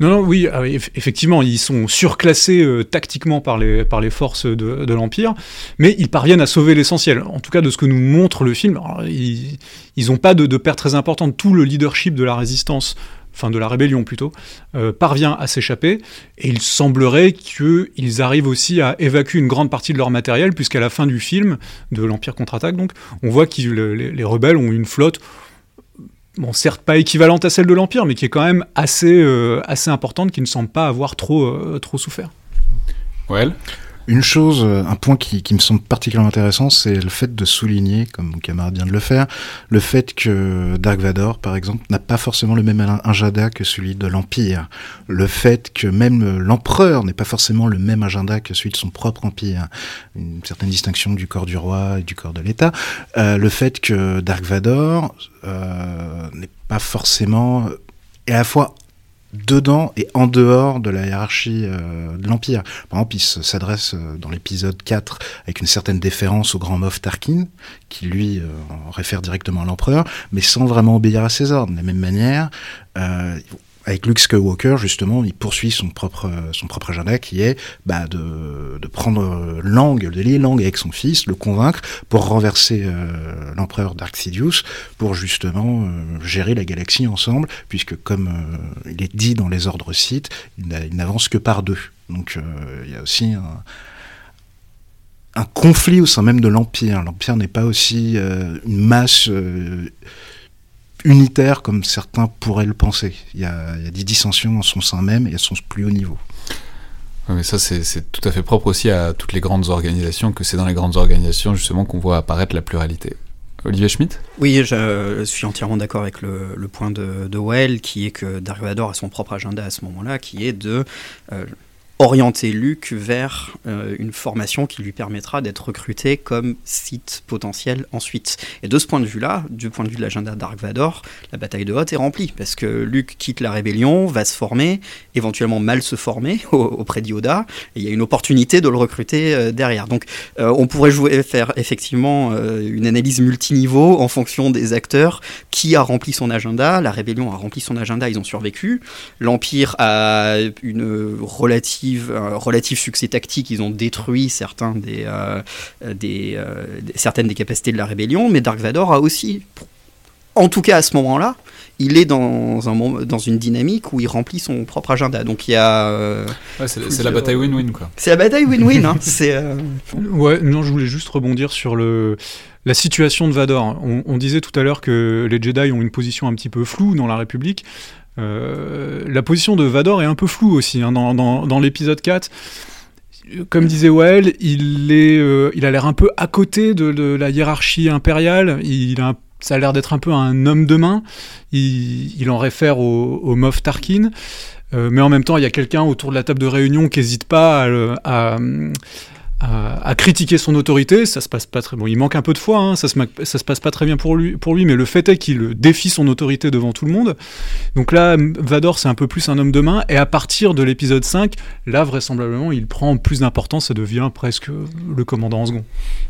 Non, non, oui, ah effectivement, ils sont surclassés euh, tactiquement par les, forces de, de l'Empire, mais ils parviennent à sauver l'essentiel. En tout cas, de ce que nous montre le film, ils n'ont pas de, de perte très importante. Tout le leadership de la résistance enfin de la rébellion plutôt, euh, parvient à s'échapper, et il semblerait qu'ils arrivent aussi à évacuer une grande partie de leur matériel, puisqu'à la fin du film, de l'Empire contre-attaque, donc, on voit que les, rebelles ont une flotte, bon, certes pas équivalente à celle de l'Empire, mais qui est quand même assez, euh, assez importante, qui ne semble pas avoir trop, euh, trop souffert. Ouais. Une chose, euh, un point qui, me semble particulièrement intéressant, c'est le fait de souligner, comme mon camarade vient de le faire, le fait que Dark Vador, par exemple, n'a pas forcément le même agenda que celui de l'Empire. Le fait que même l'empereur n'est pas forcément le même agenda que celui de son propre empire. Une certaine distinction du corps du roi et du corps de l'État. Euh, le fait que Dark Vador euh, n'est pas forcément et à la fois dedans et en dehors de la hiérarchie euh, de l'Empire. Par exemple, il s'adresse euh, dans l'épisode 4 avec une certaine déférence au grand Moff Tarkin, qui lui euh, réfère directement à l'empereur, mais sans vraiment obéir à ses ordres. De la même manière, avec Luke Skywalker, justement, il poursuit son propre, son propre agenda qui est bah, de, de prendre langue, de lier langue avec son fils, le convaincre pour renverser euh, l'empereur Dark Sidious, pour justement euh, gérer la galaxie ensemble, puisque comme euh, il est dit dans les ordres Sith, il n'avance que par deux. Donc il y a aussi un, un conflit au sein même de l'Empire. L'Empire n'est pas aussi une masse unitaire comme certains pourraient le penser. Il y, a, des dissensions en son sein même et à son plus haut niveau. mais ça, c'est tout à fait propre aussi à toutes les grandes organisations, que c'est dans les grandes organisations justement qu'on voit apparaître la pluralité. Olivier Schmitt? Oui, je suis entièrement d'accord avec le, point de, de Well, qui est que Dark Vador a son propre agenda à ce moment-là, qui est de euh, orienter Luc vers euh, une formation qui lui permettra d'être recruté comme site potentiel ensuite. Et de ce point de vue-là, du point de vue de l'agenda Dark Vador, la bataille de Hoth est remplie, parce que Luc quitte la rébellion, va se former, éventuellement mal se former auprès d'Yoda, et il y a une opportunité de le recruter euh, derrière. Donc euh, on pourrait jouer, faire effectivement une analyse multiniveau en fonction des acteurs, qui a rempli son agenda, la rébellion a rempli son agenda, ils ont survécu, l'Empire a une relative un relatif succès tactique, ils ont détruit certains des, euh, des, euh, certaines des capacités de la rébellion, mais Dark Vador a aussi, en tout cas à ce moment-là, il est dans, un, dans une dynamique où il remplit son propre agenda. Donc il y a. Euh, c'est la bataille win-win, quoi. C'est la bataille win-win. hein, c'est. Ouais, non, je voulais juste rebondir sur le. La situation de Vador. On, on disait tout à l'heure que les Jedi ont une position un petit peu floue dans la République. Euh, la position de Vador est un peu floue aussi hein, dans, l'épisode 4 comme disait Well, il, est, euh, il a l'air un peu à côté de, la hiérarchie impériale. Il a, ça a l'air d'être un peu un homme de main. Il, en réfère au, au Moff Tarkin. Euh, mais en même temps, il y a quelqu'un autour de la table de réunion qui n'hésite pas à, critiquer son autorité, ça se passe pas très bon. Il manque un peu de foi, hein, ça, se, se passe pas très bien pour lui, pour lui mais le fait est qu'il défie son autorité devant tout le monde. Donc là, Vador, c'est un peu plus un homme de main, et à partir de l'épisode 5, là, vraisemblablement, il prend plus d'importance et devient presque le commandant en second.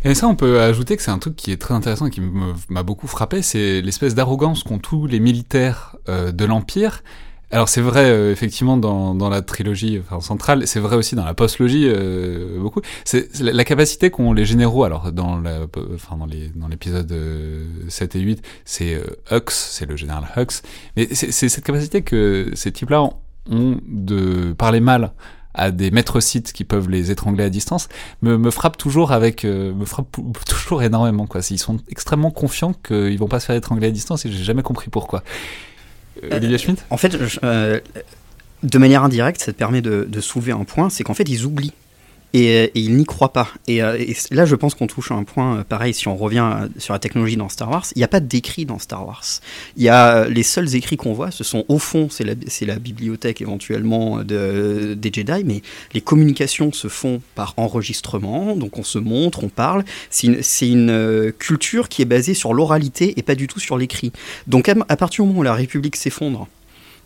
Et ça, on peut ajouter que c'est un truc qui est très intéressant et qui m'a beaucoup frappé, c'est l'espèce d'arrogance qu'ont tous les militaires euh, de l'Empire Alors c'est vrai euh, effectivement dans, dans, la trilogie enfin, centrale, c'est vrai aussi dans la postlogie euh, beaucoup. C'est la, capacité qu'ont les généraux, alors dans la, enfin, dans les dans l'épisode 7 euh, et 8, c'est euh, Hux, c'est le général Hux, mais c'est cette capacité que ces types-là ont de parler mal à des maîtres sites qui peuvent les étrangler à distance me, me frappe toujours avec me frappe toujours énormément quoi. Ils sont extrêmement confiants qu'ils vont pas se faire étrangler à distance et j'ai jamais compris pourquoi. euh, Olivier Schmitt En fait, euh, de manière indirecte, ça te permet de, de soulever un point, c'est qu'en fait, ils oublient. Et, ils n'y croient pas. Et, là, je pense qu'on touche à un point pareil. Si on revient sur la technologie dans Star Wars, il n'y a pas d'écrit dans Star Wars. Il y a les seuls écrits qu'on voit, ce sont au fond, c'est la, bibliothèque éventuellement de, des Jedi, mais les communications se font par enregistrement. Donc on se montre, on parle. C'est une, culture qui est basée sur l'oralité et pas du tout sur l'écrit. Donc à partir du moment où la République s'effondre,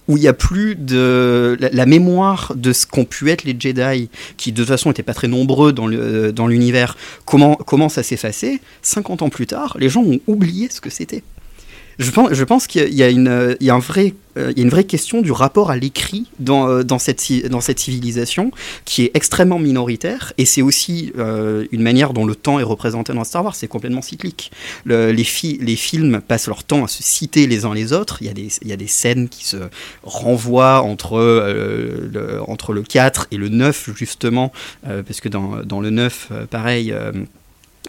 où il n'y a plus de la, mémoire de ce qu'ont pu être les Jedi, qui de toute façon n'étaient pas très nombreux dans l'univers, comment, comment ça s'effacer 50 ans plus tard, les gens ont oublié ce que c'était. Je pense, qu'il y, a une, il y a un vrai euh, il y a une vraie question du rapport à l'écrit dans, euh, dans, cette, dans cette civilisation qui est extrêmement minoritaire et c'est aussi euh, une manière dont le temps est représenté dans Star Wars, c'est complètement cyclique. les, les films passent leur temps à se citer les uns les autres, il y a des, il y a des scènes qui se renvoient entre, le, entre le 4 et le 9 justement, parce que dans, dans le 9, pareil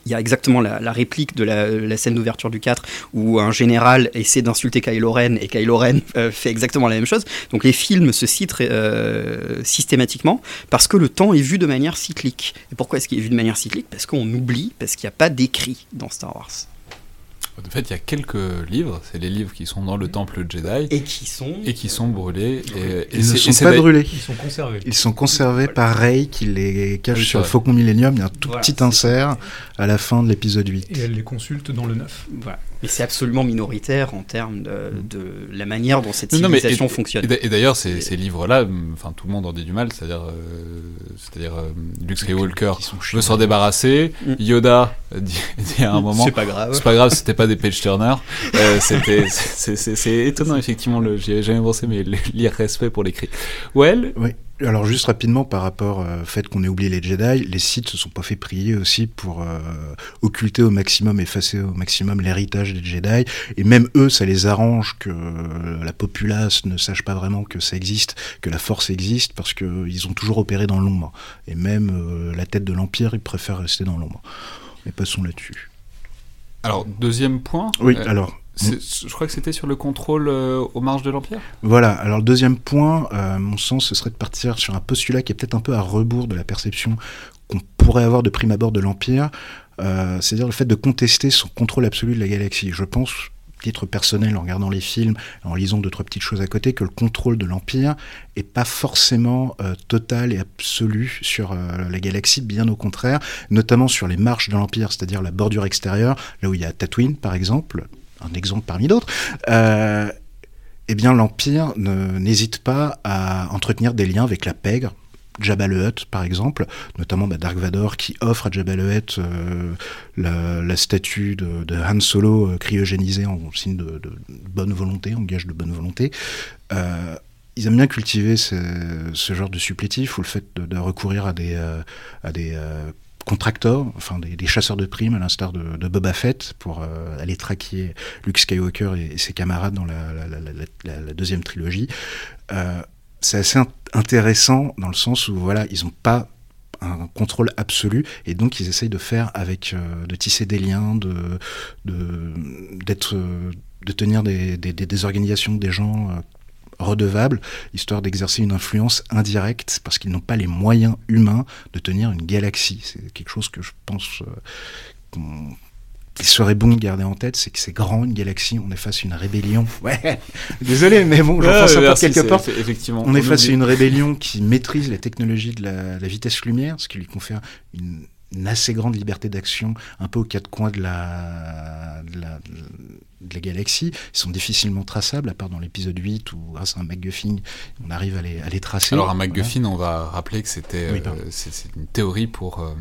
il y a exactement la, réplique de la, scène d'ouverture du 4 où un général essaie d'insulter Kylo Ren et Kylo Ren euh, fait exactement la même chose. Donc les films se citent euh, systématiquement parce que le temps est vu de manière cyclique. Et pourquoi est-ce qu'il est vu de manière cyclique? Parce qu'on oublie, parce qu'il n'y a pas d'écrit dans Star Wars. En fait, il y a quelques livres, c'est les livres qui sont dans le temple Jedi. Et qui sont Et qui sont brûlés. Et, ils ne sont pas brûlés. Ils sont conservés. Ils sont conservés par Rey qui les cache sur le Faucon Millennium. Il y a un tout petit insert à la fin de l'épisode 8. Et elle les consulte dans le 9. Voilà. Mais c'est absolument minoritaire en termes de, la manière dont cette civilisation fonctionne. Et d'ailleurs, ces, ces livres-là, enfin tout le monde en dit du mal, c'est-à-dire, euh, c'est-à-dire euh, Luke Skywalker veut s'en débarrasser, mm. Yoda dit, à un moment, c'est pas grave, c'est pas grave, c'était pas des page turners, euh, c'était, c'est étonnant effectivement, j'y avais jamais pensé, mais l'irrespect pour l'écrit. Well, oui. Alors juste rapidement par rapport euh, au fait qu'on ait oublié les Jedi, les sites se sont pas fait prier aussi pour euh, occulter au maximum, effacer au maximum l'héritage des Jedi. Et même eux, ça les arrange que la populace ne sache pas vraiment que ça existe, que la Force existe, parce qu'ils ont toujours opéré dans l'ombre. Et même euh, la tête de l'Empire, ils préfèrent rester dans l'ombre. Mais passons là-dessus. Alors deuxième point. Oui, alors je crois que c'était sur le contrôle euh, aux marges de l'Empire. Voilà, alors le deuxième point, à mon sens, ce serait de partir sur un postulat qui est peut-être un peu à rebours de la perception qu'on pourrait avoir de prime abord de l'Empire, euh, c'est-à-dire le fait de contester son contrôle absolu de la galaxie. Je pense, titre personnel, en regardant les films, en lisant deux, trois petites choses à côté, que le contrôle de l'Empire est pas forcément euh, total et absolu sur la galaxie, bien au contraire, notamment sur les marches de l'Empire, c'est-à-dire la bordure extérieure, là où il y a Tatooine, par exemple, un exemple parmi d'autres, euh, eh bien l'Empire n'hésite pas à entretenir des liens avec la pègre, Jabba le Hutt, par exemple, notamment bah, Dark Vador qui offre à Jabba le Hutt euh, la, statue de, Han Solo euh, cryogénisée en signe de, bonne volonté, en gage de bonne volonté. ils aiment bien cultiver ce, genre de supplétif ou le fait de, recourir à des, à des contracteurs, enfin des, chasseurs de primes, à l'instar de, Boba Fett, pour euh, aller traquer Luke Skywalker et, ses camarades dans la, deuxième trilogie. Euh, c'est assez intéressant dans le sens où voilà, ils n'ont pas un contrôle absolu et donc ils essayent de faire avec, euh, de tisser des liens, de, d'être, de, tenir des, des, des, organisations, des gens redevables, histoire d'exercer une influence indirecte, parce qu'ils n'ont pas les moyens humains de tenir une galaxie. C'est quelque chose que je pense euh, qu'il serait bon de garder en tête, c'est que c'est grand, une galaxie, on est face à une rébellion. Ouais, désolé, mais bon, j'en pense un quelque part. Effectivement, on est face à une rébellion qui maîtrise la technologie de la, la vitesse lumière, ce qui lui confère une une assez grande liberté d'action, un peu aux quatre coins de la, de la, de la, galaxie. Ils sont difficilement traçables, à part dans l'épisode 8 où, grâce à un MacGuffin, on arrive à les, à les tracer. Alors, un MacGuffin, on va rappeler que c'était euh, c'est une théorie pour. Euh,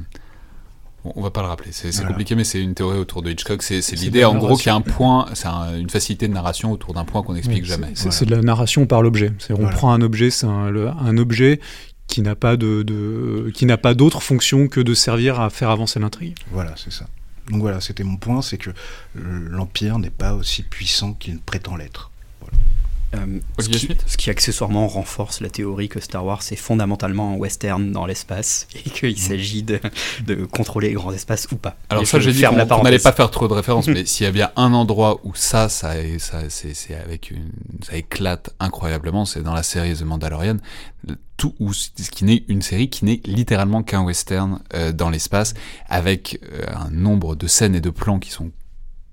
on va pas le rappeler, c'est Voilà. compliqué, mais c'est une théorie autour de Hitchcock. C'est l'idée, de en gros, qu'il y a un narration. point, c'est un- une facilité de narration autour d'un point qu'on n'explique Oui, jamais. c'est- Voilà. de la narration par l'objet. C'est- On Voilà. prend un objet, c'est un, un objet qui n'a pas de, de- qui n'a pas d'autre fonction que de servir à faire avancer l'intrigue. Voilà, c'est ça. Donc voilà, c'était mon point, c'est que l'Empire n'est pas aussi puissant qu'il prétend l'être. Euh, ce, qui, Schmitt ce qui accessoirement renforce la théorie que Star Wars est fondamentalement un western dans l'espace et qu'il s'agit de, de contrôler les grands espaces ou pas. Alors Et ça, je j'ai dit qu'on la qu'on n'allait pas faire trop de références, mais s'il y avait un endroit où ça, ça, ça, c'est, avec une, ça éclate incroyablement, c'est dans la série The Mandalorian, tout où ce qui n'est une série qui n'est littéralement qu'un western euh, dans l'espace, avec euh, un nombre de scènes et de plans qui sont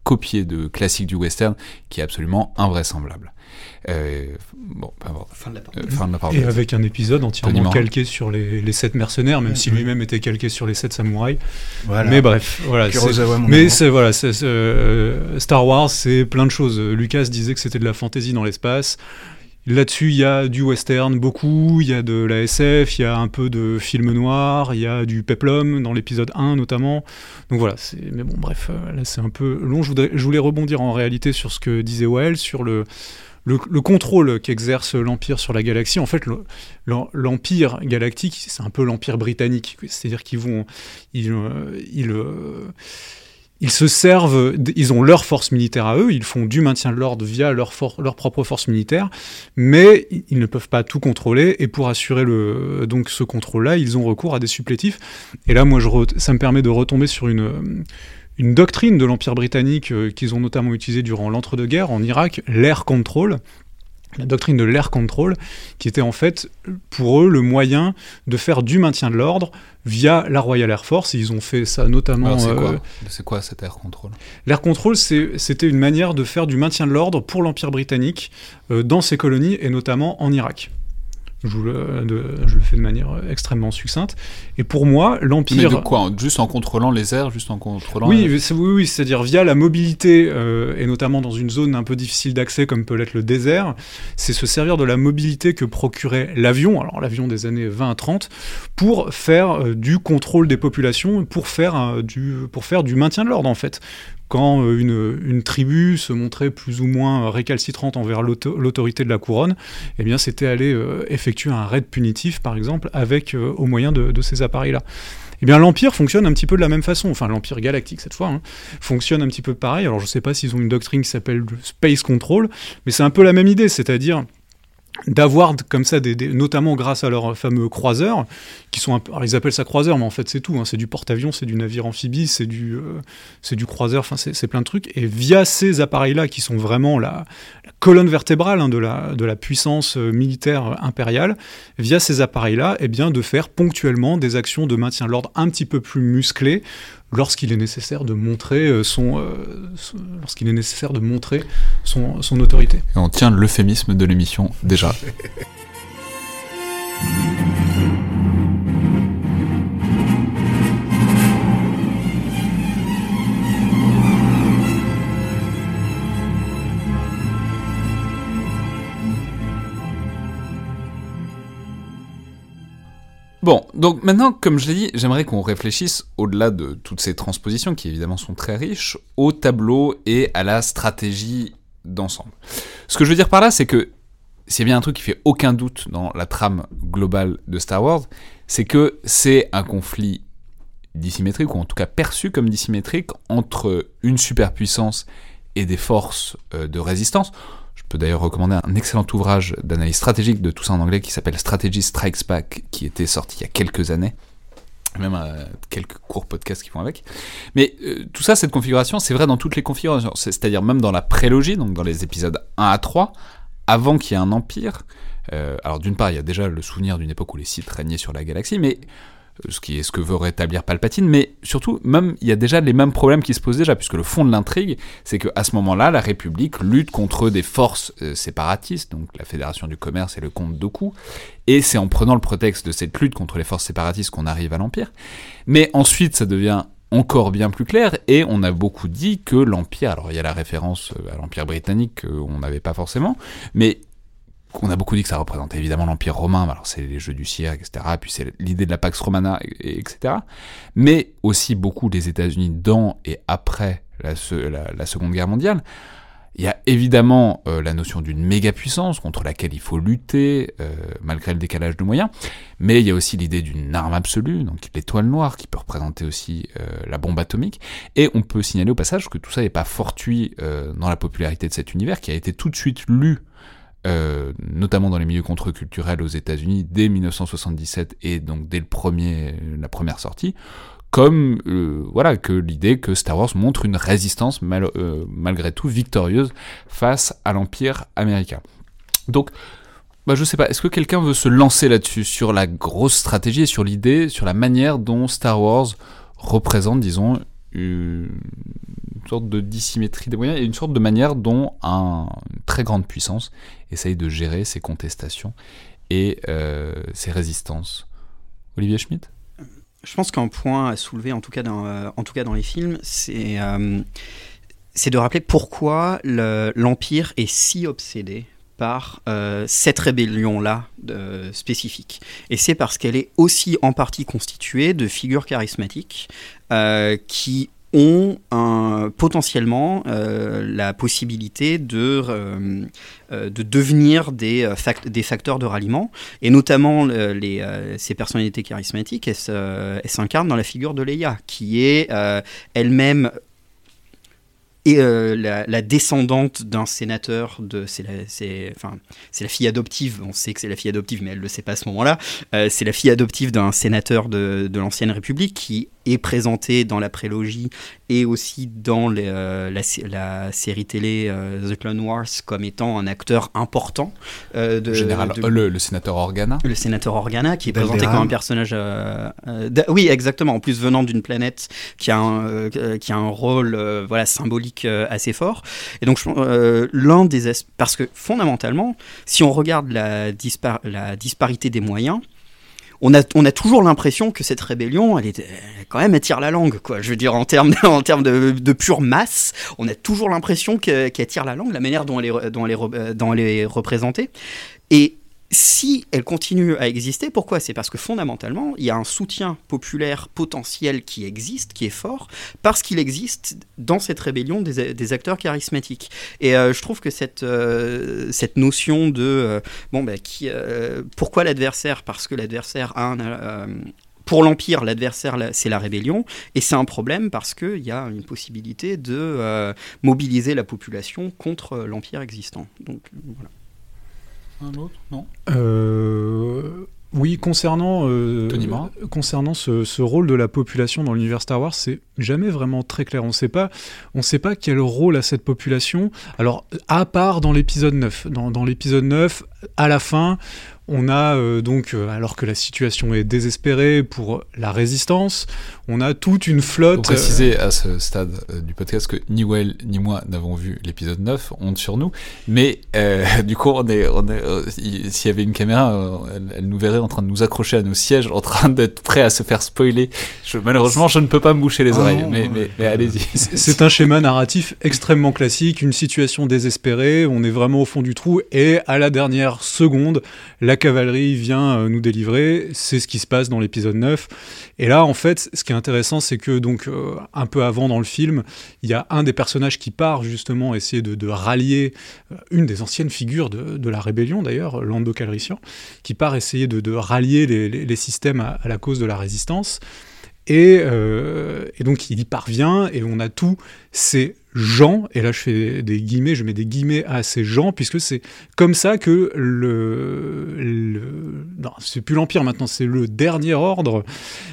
copiés de classiques du western, qui est absolument invraisemblable. Euh, bon, importe. Fin de la Euh, parenthèse. fin de la Et avec un épisode entièrement calqué sur les, les sept mercenaires, même si Mhm. lui-même était calqué sur les sept samouraïs. Voilà. Mais bref, voilà. Mais c'est voilà, euh, Star Wars, c'est plein de choses. Lucas disait que c'était de la fantasy dans l'espace. Là-dessus, il y a du western beaucoup, il y a de la SF, il y a un peu de film noir, il y a du peplum dans l'épisode 1 notamment. Donc voilà, c'est mais bon bref, là c'est un peu long. Je, voudrais, je voulais rebondir en réalité sur ce que disait Wael sur le le, le contrôle qu'exerce l'Empire sur la galaxie, en fait, le- l'em- l'Empire galactique, c'est un peu l'Empire britannique. C'est-à-dire qu'ils vont, ils, euh, ils, euh, ils se servent, ils ont leur force militaire à eux, ils font du maintien de l'ordre via leur, for- propre force militaire, mais ils ne peuvent pas tout contrôler, et pour assurer donc ce contrôle-là, ils ont recours à des supplétifs. Et là, moi, je ça me permet de retomber sur une, une doctrine de l'Empire britannique euh, qu'ils ont notamment utilisée durant l'entre-deux-guerres en Irak, l'air control. La doctrine de l'air control, qui était en fait pour eux le moyen de faire du maintien de l'ordre via la Royal Air Force. Et ils ont fait ça notamment. C'est euh, quoi, c'est quoi cet air control L'air control, c'était une manière de faire du maintien de l'ordre pour l'Empire britannique euh, dans ses colonies et notamment en Irak. Je, vous le, de- je le fais de manière extrêmement succincte. Et pour moi, Mais l'Empire. de quoi Juste en contrôlant les airs, juste en contrôlant. Oui, oui, oui, c'est-à-dire via la mobilité, euh, et notamment dans une zone un peu difficile d'accès comme peut l'être le désert, c'est se servir de la mobilité que procurait l'avion, alors l'avion des années 20 à 30, pour faire euh, du contrôle des populations, pour faire, euh, du, pour faire du maintien de l'ordre en fait. Quand euh, une, tribu se montrait plus ou moins récalcitrante envers l'auto- l'autorité de la couronne, eh bien c'était aller euh, effectuer un raid punitif, par exemple, avec euh, au moyen de, ces appareils-là. Eh bien, l'Empire fonctionne un petit peu de la même façon, enfin l'Empire galactique cette fois, hein, fonctionne un petit peu pareil. Alors je sais pas s'ils ont une doctrine qui s'appelle le Space Control, mais c'est un peu la même idée, c'est-à-dire d'avoir comme ça, des, des- notamment grâce à leurs fameux croiseurs, qui sont un peu, alors ils appellent ça croiseur, mais en fait c'est tout, hein, c'est du porte-avions, c'est du navire amphibie, c'est du, euh, c'est du croiseur, enfin c'est plein de trucs, et via ces appareils-là, qui sont vraiment la, colonne vertébrale hein, de, la, de la puissance euh, militaire impériale, via ces appareils-là, eh bien de faire ponctuellement des actions de maintien de l'ordre un petit peu plus musclées, lorsqu'il est nécessaire de montrer euh, son, euh, son- lorsqu'il est nécessaire de montrer son, son autorité. Et on tient l'euphémisme de l'émission déjà. Bon, donc maintenant, comme je l'ai dit, j'aimerais qu'on réfléchisse au-delà de toutes ces transpositions, qui évidemment sont très riches, au tableau et à la stratégie d'ensemble. Ce que je veux dire par là, c'est que s'il y a bien un truc qui fait aucun doute dans la trame globale de Star Wars, c'est que c'est un conflit dissymétrique, ou en tout cas perçu comme dissymétrique, entre une superpuissance et des forces euh, de résistance. Je peux d'ailleurs recommander un excellent ouvrage d'analyse stratégique de tout ça en anglais qui s'appelle Strategy Strikes Back, qui était sorti il y a quelques années. Même euh, quelques courts podcasts qui vont avec. Mais euh, tout ça, cette configuration, c'est vrai dans toutes les configurations. C'est- C'est-à-dire même dans la prélogie, donc dans les épisodes 1 à 3, avant qu'il y ait un empire. euh, alors d'une part, il y a déjà le souvenir d'une époque où les Sith régnaient sur la galaxie, mais ce qui est ce que veut rétablir Palpatine, mais surtout, même il y a déjà les mêmes problèmes qui se posent déjà, puisque le fond de l'intrigue, c'est qu'à ce moment-là, la République lutte contre des forces euh, séparatistes, donc la Fédération du Commerce et le comte Doku, et c'est en prenant le prétexte de cette lutte contre les forces séparatistes qu'on arrive à l'Empire. Mais ensuite, ça devient encore bien plus clair, et on a beaucoup dit que l'Empire, alors il y a la référence euh, à l'Empire britannique qu'on n'avait pas forcément, mais on a beaucoup dit que ça représentait évidemment l'Empire romain, alors c'est les jeux du cirque, etc., puis c'est l'idée de la Pax Romana, etc., mais aussi beaucoup les États-Unis dans et après la, Seconde Guerre mondiale. Il y a évidemment euh, la notion d'une méga puissance contre laquelle il faut lutter euh, malgré le décalage de moyens, mais il y a aussi l'idée d'une arme absolue, donc l'étoile noire qui peut représenter aussi euh, la bombe atomique, et on peut signaler au passage que tout ça n'est pas fortuit dans la popularité de cet univers qui a été tout de suite lu notamment dans les milieux contre-culturels aux États-Unis dès 1977 et donc dès le premier, la première sortie, comme euh, voilà que l'idée que Star Wars montre une résistance euh, malgré tout victorieuse face à l'empire américain. Donc, bah, je sais pas, est-ce que quelqu'un veut se lancer là-dessus sur la grosse stratégie et sur l'idée, sur la manière dont Star Wars représente, disons, une sorte de dissymétrie des moyens et une sorte de manière dont un, une très grande puissance essaye de gérer ses contestations et euh, ses résistances. Olivier Schmitt? Je pense qu'un point à soulever, en tout cas dans, euh, en tout cas dans les films, c'est euh, c'est de rappeler pourquoi l'Empire est si obsédé par euh, cette rébellion-là spécifique. Et c'est parce qu'elle est aussi en partie constituée de figures charismatiques qui ont un, potentiellement euh, la possibilité de, euh, euh, de devenir des, facteurs de ralliement. Et notamment, les, ces personnalités charismatiques, elles s'incarnent dans la figure de Leia, qui est elle-même euh, la, descendante d'un sénateur de c'est la fille adoptive. On sait que c'est la fille adoptive mais elle le sait pas à ce moment-là. Euh, c'est la fille adoptive d'un sénateur de, de l'ancienne République qui est présenté dans la prélogie et aussi dans euh, la, série télé The Clone Wars comme étant un acteur important de, général le, sénateur Organa le sénateur Organa qui est présenté comme un personnage oui exactement en plus venant d'une planète qui a un, qui a un rôle voilà symbolique euh, assez fort. Et donc, euh, l'un des parce que fondamentalement, si on regarde la, la disparité des moyens, on a, on a toujours l'impression que cette rébellion, elle est quand même, attire la langue, quoi. Je veux dire, en termes, en termes de, de pure masse, on a toujours l'impression qu'elle tire la langue, la manière dont elle est, dont elle est, dont elle est représentée. Et si elle continue à exister, pourquoi? C'est parce que fondamentalement, il y a un soutien populaire potentiel qui existe, qui est fort, parce qu'il existe dans cette rébellion des, acteurs charismatiques. Et euh, je trouve que cette, euh, cette notion de euh, bon, bah, qui, pourquoi l'adversaire? Parce que l'adversaire a un pour l'Empire, l'adversaire, c'est la rébellion, et c'est un problème parce qu'il y a une possibilité de mobiliser la population contre l'Empire existant. Donc voilà. Un autre Non euh, Oui, concernant, euh, concernant ce, rôle de la population dans l'univers Star Wars, c'est jamais vraiment très clair. On ne sait pas, on sait pas quel rôle a cette population. Alors, à part dans l'épisode 9. Dans, dans l'épisode 9, à la fin, on a euh, donc, euh, alors que la situation est désespérée pour la résistance, on a toute une flotte. Pour préciser à ce stade euh, du podcast que ni Well ni moi n'avons vu l'épisode 9, honte sur nous, mais du coup, on est, on est, s'il y avait une caméra, elle, nous verrait en train de nous accrocher à nos sièges, en train d'être prêt à se faire spoiler. malheureusement, je ne peux pas me boucher les oreilles, mais, mais, allez-y. C'est un schéma narratif extrêmement classique, une situation désespérée, on est vraiment au fond du trou, et à la dernière seconde, la cavalerie vient euh, nous délivrer, c'est ce qui se passe dans l'épisode 9. Et là, en fait, ce qui est intéressant, c'est que donc euh, un peu avant dans le film, il y a un des personnages qui part justement essayer de, rallier euh, une des anciennes figures de, la rébellion d'ailleurs, Lando Calrissian, qui part essayer de, rallier les, systèmes à, la cause de la résistance. Et, et, donc il y parvient et on a tous ces gens, et là je fais des guillemets, je mets des guillemets à ces gens, puisque c'est comme ça que le... le non, c'est plus l'Empire maintenant, c'est le dernier ordre.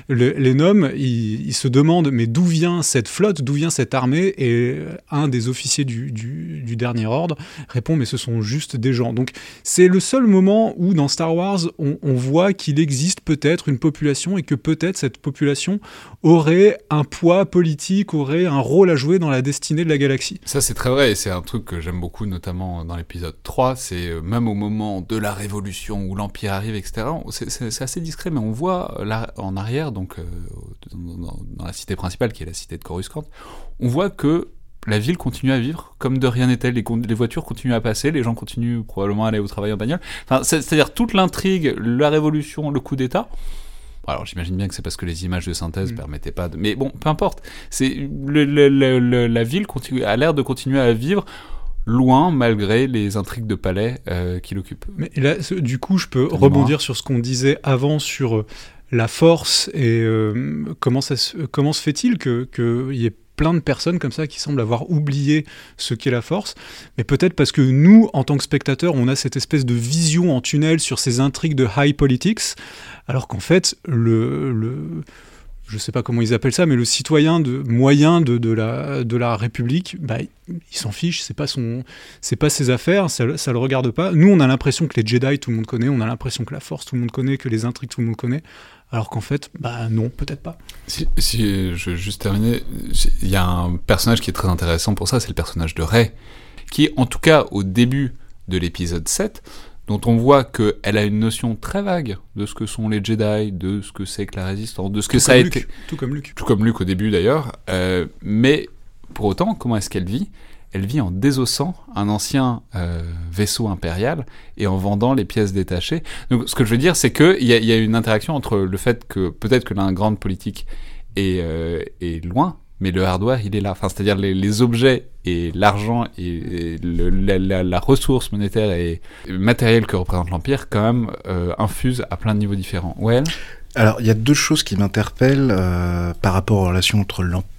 les noms, ils, se demandent, mais d'où vient cette flotte, d'où vient cette armée? Et un des officiers du, du, dernier ordre répond, mais ce sont juste des gens. Donc c'est le seul moment où dans Star Wars, on, on voit qu'il existe peut-être une population et que peut-être cette population aurait un poids politique, aurait un rôle à jouer dans la destinée de la galaxie. Ça c'est très vrai et c'est un truc que j'aime beaucoup notamment dans l'épisode 3, c'est euh, même au moment de la révolution où l'Empire arrive, etc. C'est assez discret mais on voit là en arrière, donc euh, dans, la cité principale qui est la cité de Coruscant, on voit que la ville continue à vivre comme de rien n'était. Les, les, voitures continuent à passer, les gens continuent probablement à aller au travail en bagnole. C'est-à-dire toute l'intrigue, la révolution, le coup d'État. Alors j'imagine bien que c'est parce que les images de synthèse mm. permettaient pas de... Mais bon, peu importe. C'est la ville continue, a l'air de continuer à vivre loin malgré les intrigues de palais euh, qui l'occupent. Mais là, du coup, je peux rebondir sur ce qu'on disait avant sur euh, la force et euh, comment, ça se, comment se fait-il qu'il que y ait plein de personnes comme ça qui semblent avoir oublié ce qu'est la force, mais peut-être parce que nous, en tant que spectateurs, on a cette espèce de vision en tunnel sur ces intrigues de high politics, alors qu'en fait, le, je sais pas comment ils appellent ça, mais le citoyen de, moyen de, la, de la République, bah, il s'en fiche, c'est pas pas ses affaires, ça, ça le regarde pas. Nous, on a l'impression que les Jedi, tout le monde connaît, on a l'impression que la Force, tout le monde connaît, que les intrigues, tout le monde connaît, alors qu'en fait, bah non, peut-être pas. Si, si, je veux juste terminer, il y a un personnage qui est très intéressant pour ça, c'est le personnage de Rey, qui, en tout cas, au début de l'épisode 7, dont on voit qu'elle a une notion très vague de ce que sont les Jedi, de ce que c'est que la résistance, de ce que ça a été. Tout comme Luke. Tout comme Luke au début d'ailleurs. Euh, mais pour autant, comment est-ce qu'elle vit? Elle vit en désossant un ancien euh, vaisseau impérial et en vendant les pièces détachées. Donc ce que je veux dire, c'est qu'il y, y, a une interaction entre le fait que peut-être que la grande politique est, euh, est loin, mais le hardware, il est là. Enfin, c'est-à-dire les, objets et l'argent et, la, ressource monétaire et matérielle que représente l'Empire, quand même, euh, infusent à plein de niveaux différents. Ouais. Alors, il y a deux choses qui m'interpellent euh, par rapport aux relations entre l'Empire,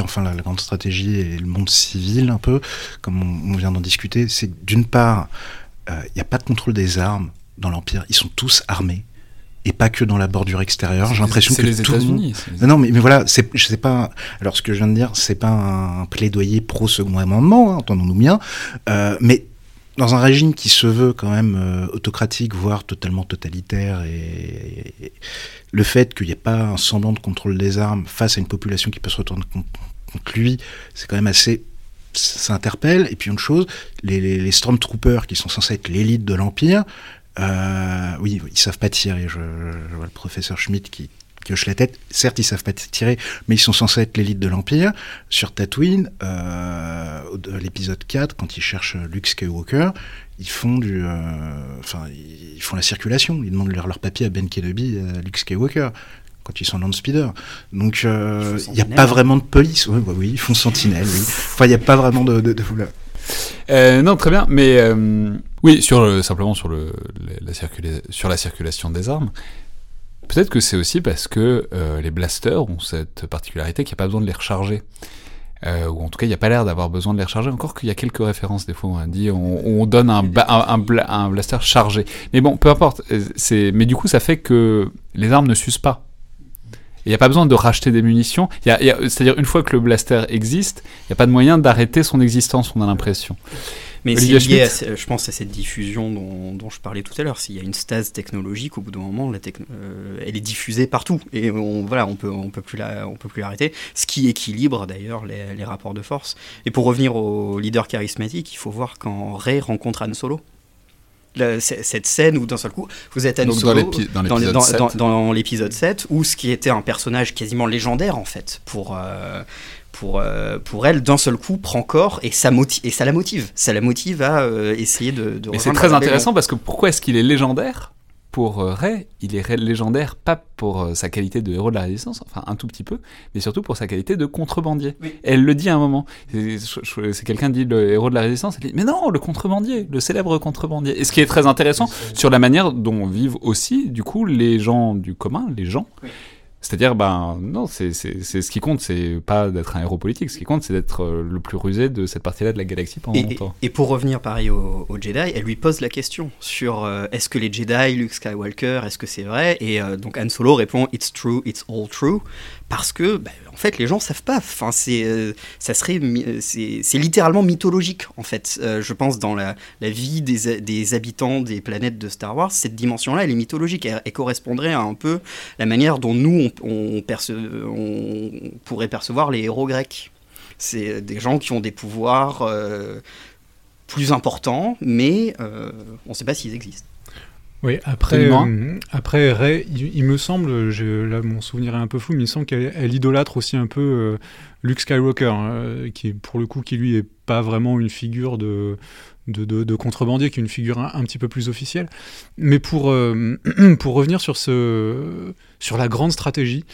enfin la, la, grande stratégie et le monde civil, un peu, comme on, on vient d'en discuter. C'est d'une part, euh, il n'y a pas de contrôle des armes dans l'Empire. Ils sont tous armés et pas que dans la bordure extérieure. J'ai l'impression que les tout le monde... Non, mais, mais voilà, c'est, je sais pas. Alors, ce que je viens de dire, c'est pas un plaidoyer pro second amendement, hein, entendons-nous bien, euh, mais dans un régime qui se veut quand même euh, autocratique, voire totalement totalitaire, et, le fait qu'il n'y ait pas un semblant de contrôle des armes face à une population qui peut se retourner contre, lui, c'est quand même assez ça interpelle. Et puis une chose, les, Stormtroopers, qui sont censés être l'élite de l'Empire, euh, oui, ils savent pas tirer. Je, je, vois le professeur Schmidt qui, qui hoche la tête. Certes, ils savent pas tirer, mais ils sont censés être l'élite de l'Empire. Sur Tatooine, euh, l'épisode 4, quand ils cherchent Luke Skywalker, ils font du, euh, enfin, ils font la circulation. Ils demandent leur, leur papier à Ben Kenobi, à Luke Skywalker quand ils sont land speeder. Donc il euh, n'y a pas vraiment de police. Oui, oui, oui ils font sentinelle. Oui. Enfin, il n'y a pas vraiment de, de, de... Euh, non, très bien, mais euh, oui, sur le, simplement sur, le, la sur la circulation des armes. Peut-être que c'est aussi parce que euh, les blasters ont cette particularité qu'il n'y a pas besoin de les recharger. Euh, ou en tout cas, il n'y a pas l'air d'avoir besoin de les recharger, encore qu'il y a quelques références des fois. On dit on, on donne un, un, un, un, blaster chargé. Mais bon, peu importe. Mais du coup, ça fait que les armes ne s'usent pas. Il n'y a pas besoin de racheter des munitions. C'est-à-dire, une fois que le blaster existe, il n'y a pas de moyen d'arrêter son existence, on a l'impression. Mais c'est lié, à, je pense, à cette diffusion dont, dont je parlais tout à l'heure. S'il y a une stase technologique, au bout d'un moment, la euh, elle est diffusée partout. Et on, voilà, on peut, on peut plus la, on peut plus l'arrêter. Ce qui équilibre d'ailleurs les, les, rapports de force. Et pour revenir au leader charismatique, il faut voir quand Ray rencontre Han Solo la, cette scène où d'un seul coup vous êtes à Solo dans l'épisode dans, dans, l'épisode 7 où ce qui était un personnage quasiment légendaire en fait pour euh, pour, euh, pour elle, d'un seul coup, prend corps et ça, et ça la motive. Ça la motive à euh, essayer de, de Mais c'est très intéressant parce que pourquoi est-ce qu'il est légendaire pour euh, Ray, il est légendaire pas pour sa qualité de héros de la résistance, enfin un tout petit peu, mais surtout pour sa qualité de contrebandier. Oui. Elle le dit à un moment. C'est quelqu'un dit le héros de la résistance, elle dit mais non, le contrebandier, le célèbre contrebandier. Et ce qui est très intéressant sur la manière dont vivent aussi du coup les gens du commun, les gens. Oui c'est-à-dire, ben non, c'est ce qui compte, c'est pas d'être un héros politique, ce qui compte, c'est d'être euh, le plus rusé de cette partie-là de la galaxie pendant et, longtemps. Et, pour revenir pareil au, au, Jedi, elle lui pose la question sur euh, est-ce que les Jedi, Luke Skywalker, est-ce que c'est vrai? Et euh, donc Han Solo répond It's true, it's all true parce que bah, en fait les gens savent pas. Enfin c'est euh, ça serait c'est littéralement mythologique en fait. Euh, je pense dans la, vie des, habitants des planètes de Star Wars cette dimension là elle est mythologique. Elle correspondrait à un peu la manière dont nous on, percevoir les héros grecs. C'est des gens qui ont des pouvoirs euh, plus importants mais euh, on ne sait pas s'ils existent Oui, après, euh, après Ray, il, me semble, là mon souvenir est un peu flou, mais il me semble qu'elle idolâtre aussi un peu euh, Luke Skywalker, hein, qui pour le coup, qui lui est pas vraiment une figure de, de, contrebandier, qui est une figure un, petit peu plus officielle. Mais pour, euh, pour revenir sur, ce, sur la grande stratégie,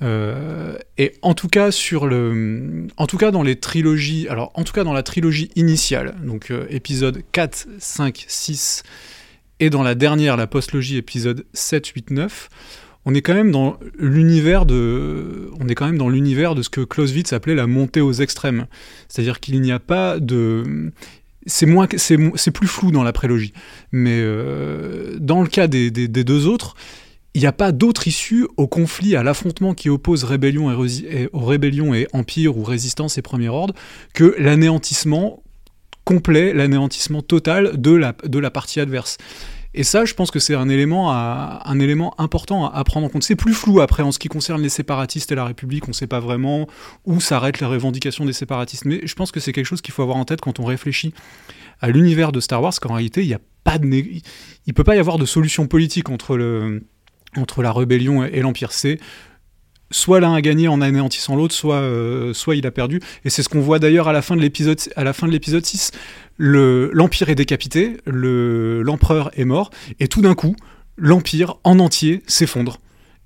et en tout cas sur le, en tout cas dans les trilogies, alors en tout cas dans la trilogie initiale, donc épisode 4, 5, 6 et dans la dernière, la postlogie épisode 7, 8, 9, on est quand même dans l'univers de, on est quand même dans l'univers de ce que Clausewitz appelait la montée aux extrêmes. C'est-à-dire qu'il n'y a pas de, c'est moins, c'est plus flou dans la prélogie. Mais euh, dans le cas des, deux autres, il n'y a pas d'autre issue au conflit, à l'affrontement qui oppose rébellion et, aux rébellions et empire ou résistance et premier ordre, que l'anéantissement complet, l'anéantissement total de la, de la partie adverse. Et ça, je pense que c'est un élément, un élément important à, prendre en compte. C'est plus flou après en ce qui concerne les séparatistes et la République. On ne sait pas vraiment où s'arrêtent les revendications des séparatistes. Mais je pense que c'est quelque chose qu'il faut avoir en tête quand on réfléchit à l'univers de Star Wars, qu'en réalité, il a pas de il peut pas y avoir de solution politique entre le entre la rébellion et l'empire. C'est soit l'un a gagné en anéantissant l'autre, soit, euh, soit il a perdu. Et c'est ce qu'on voit d'ailleurs à la fin de l'épisode, à la fin de l'épisode 6. l'empire est décapité, l'empereur est mort, et tout d'un coup, l'empire en entier s'effondre.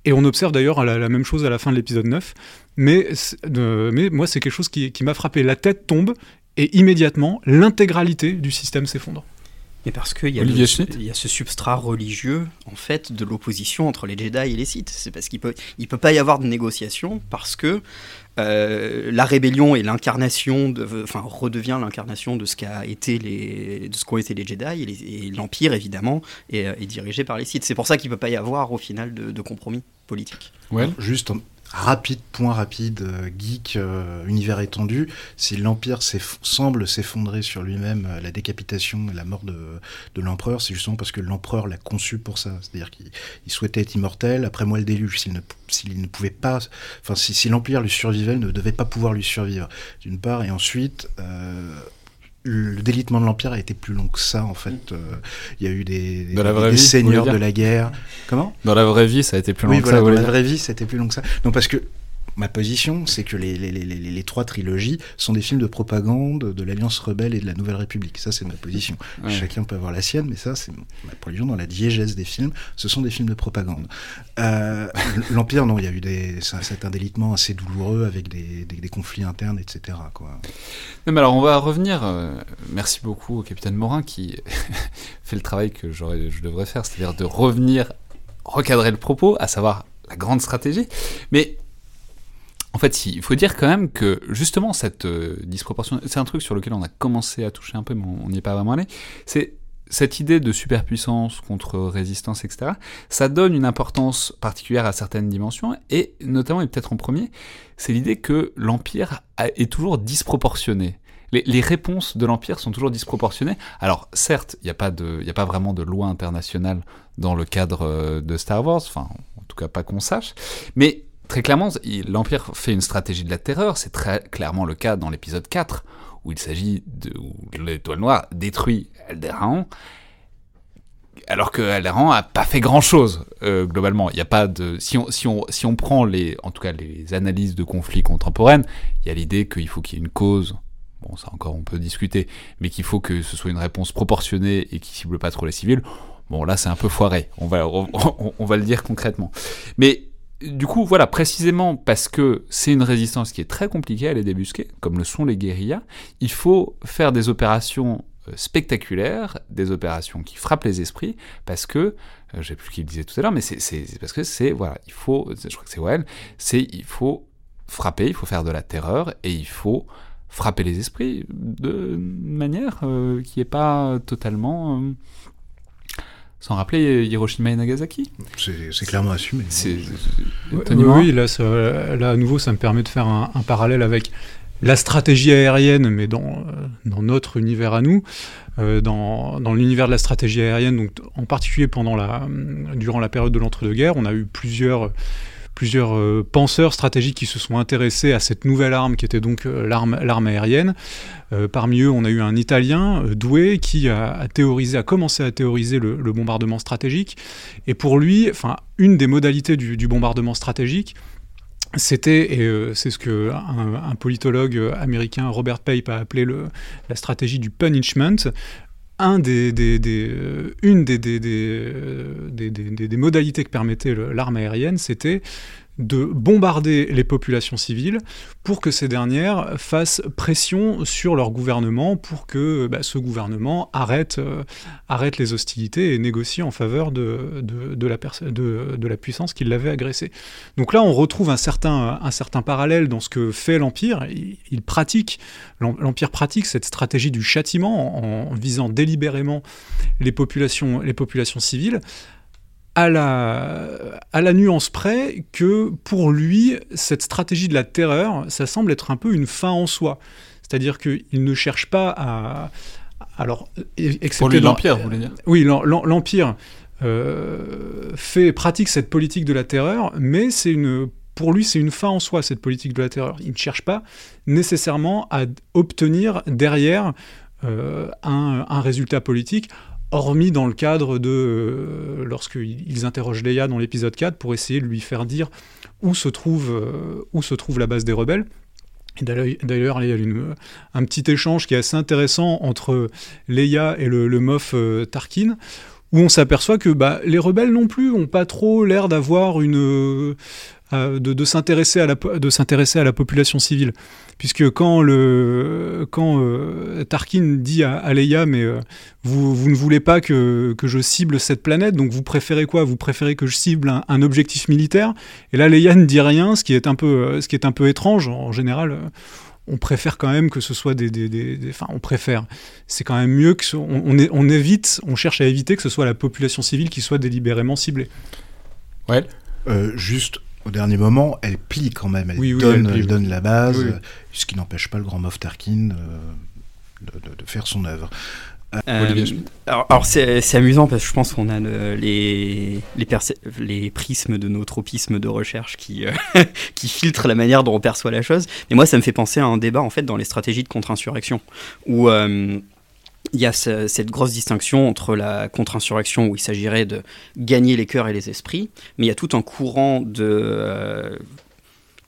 Et on observe d'ailleurs la, même chose à la fin de l'épisode 9. Mais, mais moi, c'est quelque chose qui, qui m'a frappé. La tête tombe, et immédiatement, l'intégralité du système s'effondre. Mais parce qu'il y, a y a ce substrat religieux, en fait, de l'opposition entre les Jedi et les Sith. C'est parce qu'il peut, il peut pas y avoir de négociation parce que euh, la rébellion est l'incarnation, enfin, redevient l'incarnation de ce qu'a été les, de ce qu'ont été les Jedi et, l'Empire, évidemment, est, dirigé par les Sith. C'est pour ça qu'il peut pas y avoir, au final, de, de compromis politique. Ouais. Juste rapide, point rapide, euh, geek, euh, univers étendu, si l'Empire semble s'effondrer sur lui-même, euh, la décapitation et la mort de, de l'empereur, c'est justement parce que l'empereur l'a conçu pour ça. C'est-à-dire qu'il souhaitait être immortel, après moi le déluge, s'il ne, ne pouvait pas, enfin si, si l'Empire lui survivait, il ne devait pas pouvoir lui survivre, d'une part, et ensuite le délitement de l'Empire a été plus long que ça, en fait. Euh, il y a eu des, des, seigneurs de la guerre. Comment? Dans la vraie vie, ça a été plus long que ça. Dans la vraie vie, ça a été plus long que ça. Non, parce que ma position, c'est que les, les, les, les, trois trilogies sont des films de propagande de l'Alliance rebelle et de la Nouvelle République. Ça, c'est ma position. Chacun peut avoir la sienne, mais ça, c'est ma position dans la diégèse des films. Ce sont des films de propagande. Euh, L'Empire, non, il y a eu des, c'est un délitement assez douloureux avec des, des, conflits internes, etc. Quoi. mais alors, on va revenir. Euh, merci beaucoup au capitaine Morin qui fait le travail que je devrais faire, c'est-à-dire de revenir recadrer le propos, à savoir la grande stratégie. Mais en fait, il faut dire quand même que justement cette euh, disproportion, c'est un truc sur lequel on a commencé à toucher un peu, mais on n'y est pas vraiment allé. C'est cette idée de superpuissance contre résistance, etc. Ça donne une importance particulière à certaines dimensions, et notamment et peut-être en premier, c'est l'idée que l'empire est toujours disproportionné. Les, réponses de l'Empire sont toujours disproportionnées. Alors, certes, il n'y a, pas a pas vraiment de loi internationale dans le cadre euh, de Star Wars, enfin, en tout cas pas qu'on sache, mais très clairement, l'Empire fait une stratégie de la terreur, c'est très clairement le cas dans l'épisode 4, où il s'agit de. l'étoile noire détruit Alderaan, alors que Alderaan a pas fait grand chose, euh, globalement. Il a pas de. Si on, si, on, si on prend les, en tout cas les analyses de conflits contemporaines, il y a l'idée qu'il faut qu'il y ait une cause. Bon, ça encore on peut discuter, mais qu'il faut que ce soit une réponse proportionnée et qui cible pas trop les civils. Bon, là c'est un peu foiré, on va, on va le dire concrètement. Mais du coup, voilà, précisément parce que c'est une résistance qui est très compliquée à les débusquer, comme le sont les guérillas, il faut faire des opérations euh, spectaculaires, des opérations qui frappent les esprits, parce que, euh, je sais plus qui le disait tout à l'heure, mais c'est parce que c'est, voilà, il faut, je crois que c'est Well, c'est, il faut frapper, il faut faire de la terreur, et il faut frapper les esprits de manière euh, qui n'est pas totalement sans rappeler Hiroshima et Nagasaki. C'est clairement assumé. oui, là, là, à nouveau, ça me permet de faire un, parallèle avec la stratégie aérienne, mais dans, euh, dans notre univers à nous, euh, dans, dans l'univers de la stratégie aérienne, donc en particulier pendant la, durant la période de l'entre-deux-guerres, on a eu plusieurs plusieurs penseurs stratégiques qui se sont intéressés à cette nouvelle arme qui était donc l'arme, l'arme aérienne. parmi eux, on a eu un Italien, Doué, qui a, théorisé, a commencé à théoriser le, bombardement stratégique. Et pour lui, une des modalités du, bombardement stratégique, c'était, et euh, c'est ce que un, politologue américain, Robert Pape, a appelé la stratégie du punishment. Une des, modalités que permettait l'arme aérienne, c'était de bombarder les populations civiles pour que ces dernières fassent pression sur leur gouvernement pour que bah, ce gouvernement arrête, euh, arrête les hostilités et négocie en faveur de, la, puissance qui l'avait agressé. Donc là, on retrouve un certain, un certain parallèle dans ce que fait l'Empire. Il, pratique, l'Empire pratique cette stratégie du châtiment en, visant délibérément les populations civiles à la, à la nuance près que pour lui, cette stratégie de la terreur, ça semble être un peu une fin en soi. C'est-à-dire qu'il ne cherche pas à... Alors, pour lui, l'Empire, vous voulez dire? Oui, l'Empire euh, fait, pratique cette politique de la terreur, mais c'est une, pour lui, c'est une fin en soi, cette politique de la terreur. Il ne cherche pas nécessairement à obtenir derrière euh, un, un résultat politique hormis dans le cadre de euh, lorsqu'ils interrogent Leia dans l'épisode 4 pour essayer de lui faire dire où se trouve, euh, la base des rebelles. D'ailleurs, il y a une, un petit échange qui est assez intéressant entre Leia et le, le Moff euh, Tarkin, où on s'aperçoit que bah, les rebelles non plus ont pas trop l'air d'avoir une de, s'intéresser à la de s'intéresser à la population civile. Puisque quand le quand euh, Tarkin dit à, Leia mais euh, vous, vous, ne voulez pas que, que, je cible cette planète donc vous préférez quoi? Vous préférez que je cible un, objectif militaire? Et là Leia ne dit rien ce qui est un peu euh, ce qui est un peu étrange. En général on préfère quand même que ce soit des, des, enfin on préfère. C'est quand même mieux que on, on, évite on cherche à éviter que ce soit la population civile qui soit délibérément ciblée. Ouais. Juste au dernier moment, elle plie quand même, elle, donne, donne, la base, ce qui n'empêche pas le grand Moff Tarkin euh, de, faire son œuvre. Euh, alors, c'est amusant parce que je pense qu'on a les, les, les, prismes de nos tropismes de recherche qui, euh, qui filtrent la manière dont on perçoit la chose. Mais moi, ça me fait penser à un débat en fait dans les stratégies de contre-insurrection où il y a cette grosse distinction entre la contre-insurrection où il s'agirait de gagner les cœurs et les esprits, mais il y a tout un courant de euh,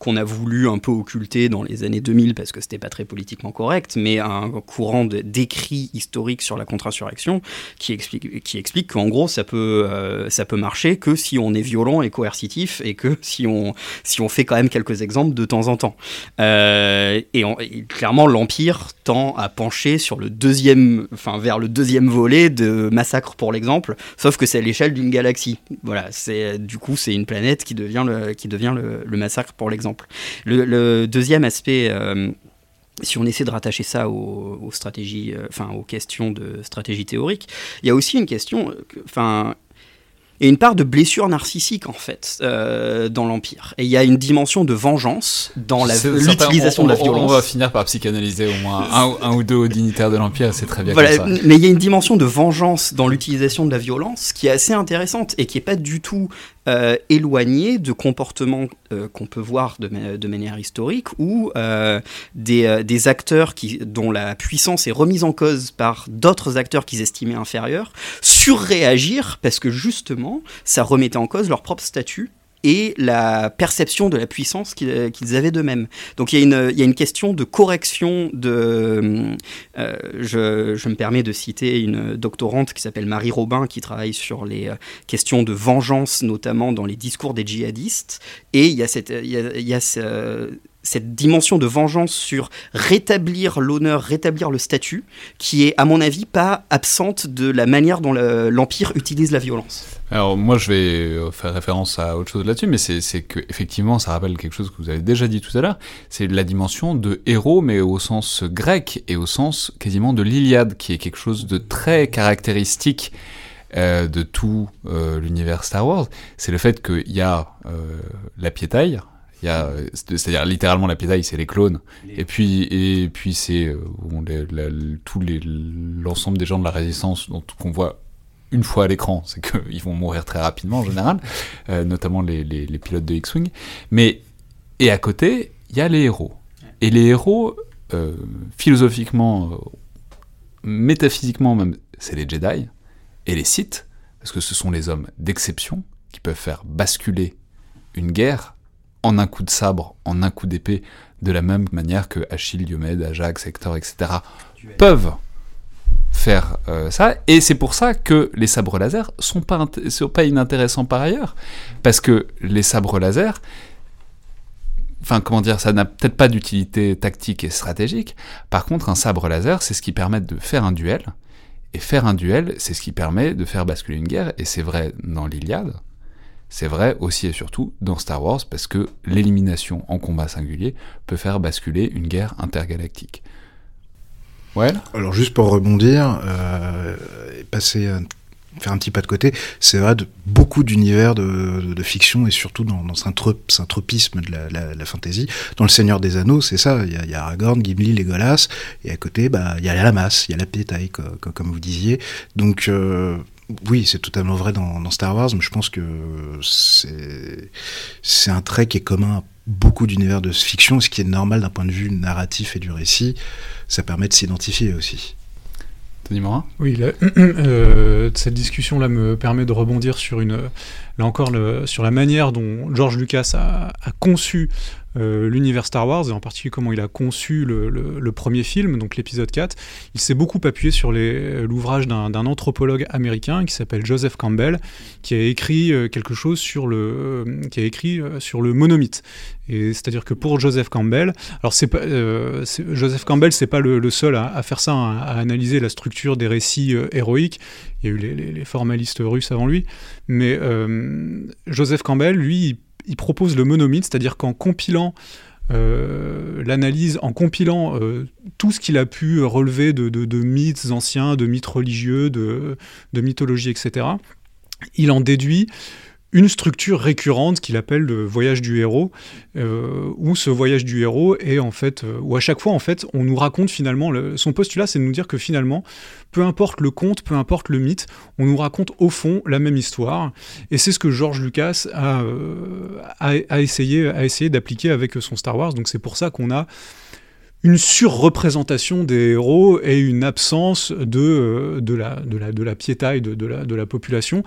qu'on a voulu un peu occulter dans les années 2000 parce que c'était pas très politiquement correct, mais un courant d'écrits historiques sur la contre-insurrection qui explique, qu'en gros ça peut, euh, ça peut marcher que si on est violent et coercitif et que si on, si on fait quand même quelques exemples de temps en temps. Euh, et, clairement l'Empire tend à pencher sur le deuxième, enfin vers le deuxième volet de Massacre pour l'exemple, sauf que c'est à l'échelle d'une galaxie. Voilà, du coup c'est une planète qui devient le, qui devient le Massacre pour l'exemple. Le, deuxième aspect euh, si on essaie de rattacher ça aux, stratégies, euh, enfin aux questions de stratégie théorique, il y a aussi une question, euh, enfin et une part de blessure narcissique en fait euh, dans l'empire. Et il y a une dimension de vengeance dans l'utilisation de la violence. On va finir par psychanalyser au moins un, ou deux dignitaires de l'empire, c'est très bien voilà, comme ça. Mais il y a une dimension de vengeance dans l'utilisation de la violence qui est assez intéressante et qui est pas du tout euh, éloignée de comportements euh, qu'on peut voir de, manière historique ou euh, des, euh, des, acteurs dont la puissance est remise en cause par d'autres acteurs qu'ils estimaient inférieurs surréagir parce que justement ça remettait en cause leur propre statut et la perception de la puissance qu'ils avaient d'eux-mêmes. Donc il y, a une, question de correction de... Euh, je, me permets de citer une doctorante qui s'appelle Marie Robin, qui travaille sur les euh, questions de vengeance, notamment dans les discours des djihadistes. Et il y a cette... Y a, cette dimension de vengeance sur rétablir l'honneur, rétablir le statut, qui est, à mon avis, pas absente de la manière dont l'Empire utilise la violence. Alors moi, je vais euh, faire référence à autre chose là-dessus, mais c'est que effectivement, ça rappelle quelque chose que vous avez déjà dit tout à l'heure. C'est la dimension de héros, mais au sens grec et au sens quasiment de l'Iliade, qui est quelque chose de très caractéristique. Euh, de tout euh, l'univers Star Wars, c'est le fait qu'il y a la piétaille, c'est-à-dire littéralement la pétaille, c'est les clones. Et puis, et puis c'est euh, tout l'ensemble des gens de la résistance dont qu'on voit une fois à l'écran, c'est qu'ils vont mourir très rapidement en général, euh, notamment les, les, pilotes de X-Wing. Mais, et à côté, il y a les héros. Et les héros, euh, philosophiquement, euh, métaphysiquement même, c'est les Jedi et les Sith, parce que ce sont les hommes d'exception qui peuvent faire basculer une guerre en un coup de sabre, en un coup d'épée, de la même manière que Achille, Diomède, Ajax, Hector, etc. peuvent faire euh, ça. Et c'est pour ça que les sabres laser sont sont pas inintéressants par ailleurs. Parce que les sabres laser, enfin comment dire, ça n'a peut-être pas d'utilité tactique et stratégique. Par contre, un sabre laser, c'est ce qui permet de faire un duel. Et faire un duel, c'est ce qui permet de faire basculer une guerre. Et c'est vrai dans l'Iliade. C'est vrai aussi et surtout dans Star Wars parce que l'élimination en combat singulier peut faire basculer une guerre intergalactique. Ouais. Alors juste pour rebondir, euh, passer faire un petit pas de côté, c'est vrai de beaucoup d'univers de, fiction et surtout dans, dans un tropisme de la, la, fantasy. Dans Le Seigneur des Anneaux, c'est ça, il y, a, Aragorn, Gimli, Legolas, et à côté, bah, il y a la masse, il y a la pétaille, comme, vous disiez. Donc, euh, oui, c'est totalement vrai dans, Star Wars, mais je pense que c'est un trait qui est commun à beaucoup d'univers de fiction, ce qui est normal d'un point de vue narratif et du récit. Ça permet de s'identifier aussi. Tony Morin Oui, euh, cette discussion-là me permet de rebondir sur une, là encore, le, sur la manière dont George Lucas a, a conçu euh, l'univers Star Wars, et en particulier comment il a conçu le, premier film, donc l'épisode 4, il s'est beaucoup appuyé sur l'ouvrage d'un anthropologue américain qui s'appelle Joseph Campbell, qui a écrit euh, quelque chose sur le, euh, qui a écrit sur le monomythe. C'est-à-dire que pour Joseph Campbell, alors Joseph Campbell, c'est pas le, seul à, faire ça, hein, à analyser la structure des récits héroïques. Il y a eu les, les, formalistes russes avant lui, mais Joseph Campbell, lui, il propose le monomythe, c'est-à-dire qu'en compilant euh, l'analyse, en compilant euh, tout ce qu'il a pu relever de, mythes anciens, de mythes religieux, de, de mythologie, etc., il en déduit une structure récurrente qu'il appelle le voyage du héros, euh, où ce voyage du héros est en fait, euh, où à chaque fois en fait, on nous raconte finalement, son postulat c'est de nous dire que finalement, peu importe le conte, peu importe le mythe, on nous raconte au fond la même histoire, et c'est ce que George Lucas a, euh, essayé, d'appliquer avec son Star Wars, donc c'est pour ça qu'on a une surreprésentation des héros et une absence de, la, de, piétaille de la population